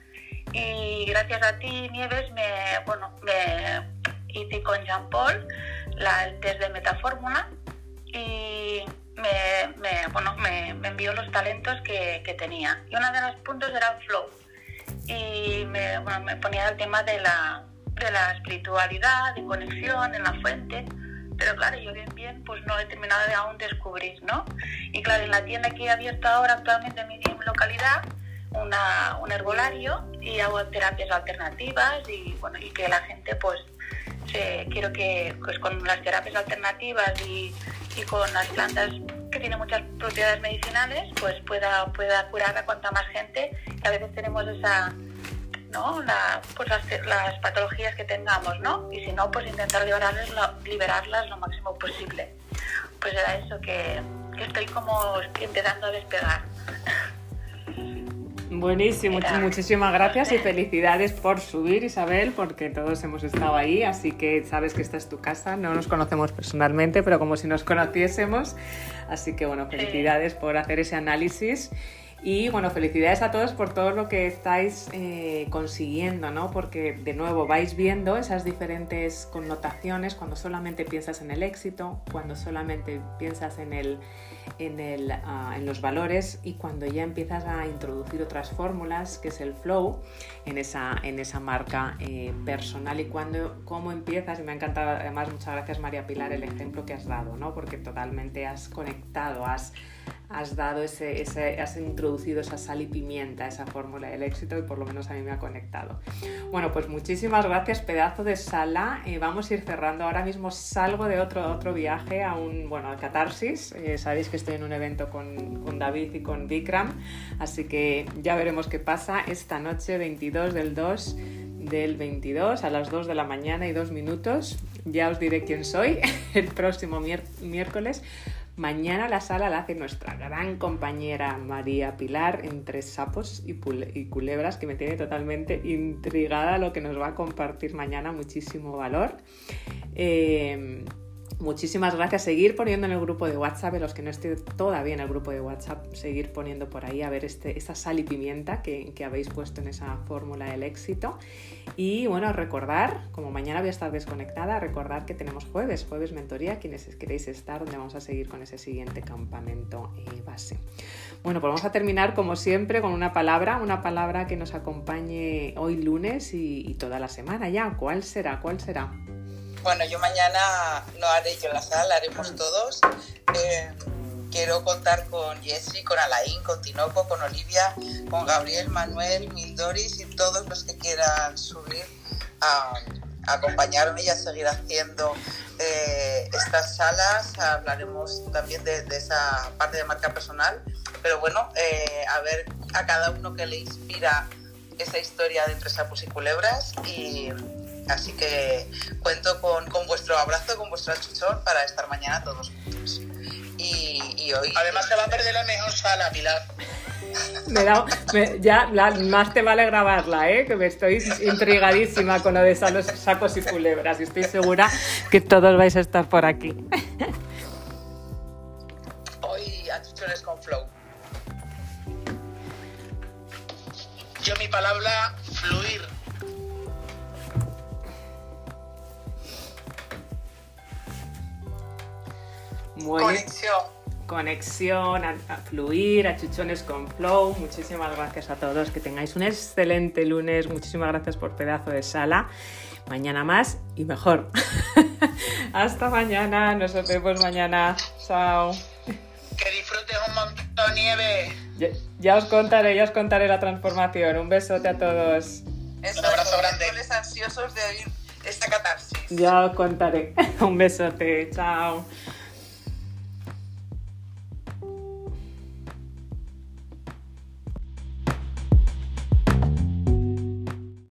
Y gracias a ti, Nieves, me, bueno, me hice con Jean Paul la, el test de metafórmula y me, me bueno, me, me, envió los talentos que, que, tenía. Y uno de los puntos era flow. Y me, bueno, me ponía el tema de la, de la espiritualidad, de conexión en la fuente. Pero claro, yo bien, bien, pues no he terminado de aún descubrir, ¿no? Y claro, en la tienda que he abierto ahora actualmente en mi localidad, una, un herbolario y hago terapias alternativas y, bueno, y que la gente pues quiero que pues, con las terapias alternativas y, y, con las plantas que tienen muchas propiedades medicinales, pues pueda, pueda curar a cuanta más gente. Y a veces tenemos esa, ¿no? La, pues las, las, patologías que tengamos, ¿no? Y si no, pues intentar liberarlas lo, liberarlas lo máximo posible. Pues era eso que, que estoy como a despegar. Buenísimo, muchísimas gracias y felicidades por subir, Isabel, porque todos hemos estado ahí, así que sabes que esta es tu casa. No nos conocemos personalmente, pero como si nos conociésemos. Así que bueno, felicidades por hacer ese análisis. Y bueno, felicidades a todos por todo lo que estáis eh, consiguiendo, ¿no? Porque de nuevo vais viendo esas diferentes connotaciones cuando solamente piensas en el éxito, cuando solamente piensas en el Ah, en, los valores y cuando ya empiezas a introducir otras fórmulas, que es el flow, en esa, en esa marca eh, personal y cuando, cómo empiezas, y me ha encantado además, muchas gracias María Pilar, el ejemplo que has dado, ¿no? porque totalmente has conectado, has has dado ese, has introducido esa sal y pimienta, esa fórmula del éxito y por lo menos a mí me ha conectado. Bueno, pues muchísimas gracias, pedazo de sala. Eh, vamos a ir cerrando. Ahora mismo salgo de otro, otro viaje a un, bueno, a Catarsis. Eh, sabéis que estoy en un evento con, con, David y con Vikram, así que ya veremos qué pasa esta noche, 22 del 2 del 22 a las 2 de la mañana y 2 minutos. Ya os diré quién soy el próximo miércoles. Mañana la sala la hace nuestra gran compañera María Pilar entre sapos y, culebras, que me tiene totalmente intrigada lo que nos va a compartir mañana, muchísimo valor. Eh, Muchísimas gracias. Seguir poniendo en el grupo de WhatsApp, los que no estén todavía en el grupo de WhatsApp, seguir poniendo por ahí a ver este, esta sal y pimienta que, habéis puesto en esa fórmula del éxito. Y bueno, recordar, como mañana voy a estar desconectada, recordar que tenemos jueves, jueves mentoría, quienes queréis estar, donde vamos a seguir con ese siguiente campamento eh, base. Bueno, pues vamos a terminar como siempre con una palabra, una palabra que nos acompañe hoy lunes y toda la semana ya. ¿Cuál será? ¿Cuál será? Bueno, yo mañana no haré yo la sala, haremos todos. Eh, quiero contar con Jessy, con Alain, con Tinoco, con Olivia, con Gabriel, Manuel, Mildoris y todos los que quieran subir a, acompañarme y a seguir haciendo eh, estas salas. Hablaremos también de, esa parte de marca personal. Pero bueno, eh, a ver a cada uno que le inspira esa historia de entre sapos y culebras y Así que cuento con, vuestro abrazo, con vuestro achuchón para estar mañana todos juntos. Y, hoy... Además se va a perder la mejor sala, Pilar. Me da, ya más te vale grabarla, ¿eh? que me estoy intrigadísima con lo de los sacos y culebras y estoy segura que todos vais a estar por aquí. Hoy achuchones con flow. Yo mi palabra, fluir. Conexión. Conexión, a, fluir, a chuchones con flow. Muchísimas gracias a todos. Que tengáis un excelente lunes. Muchísimas gracias por pedazo de sala. Mañana más y mejor. Hasta mañana. Nos vemos mañana. Chao. Que disfrutes un montón de nieve. Ya, os contaré, ya os contaré la transformación. Un besote a todos. un abrazo grande. ansiosos de oír esta catarsis. Ya os contaré. un besote. Chao.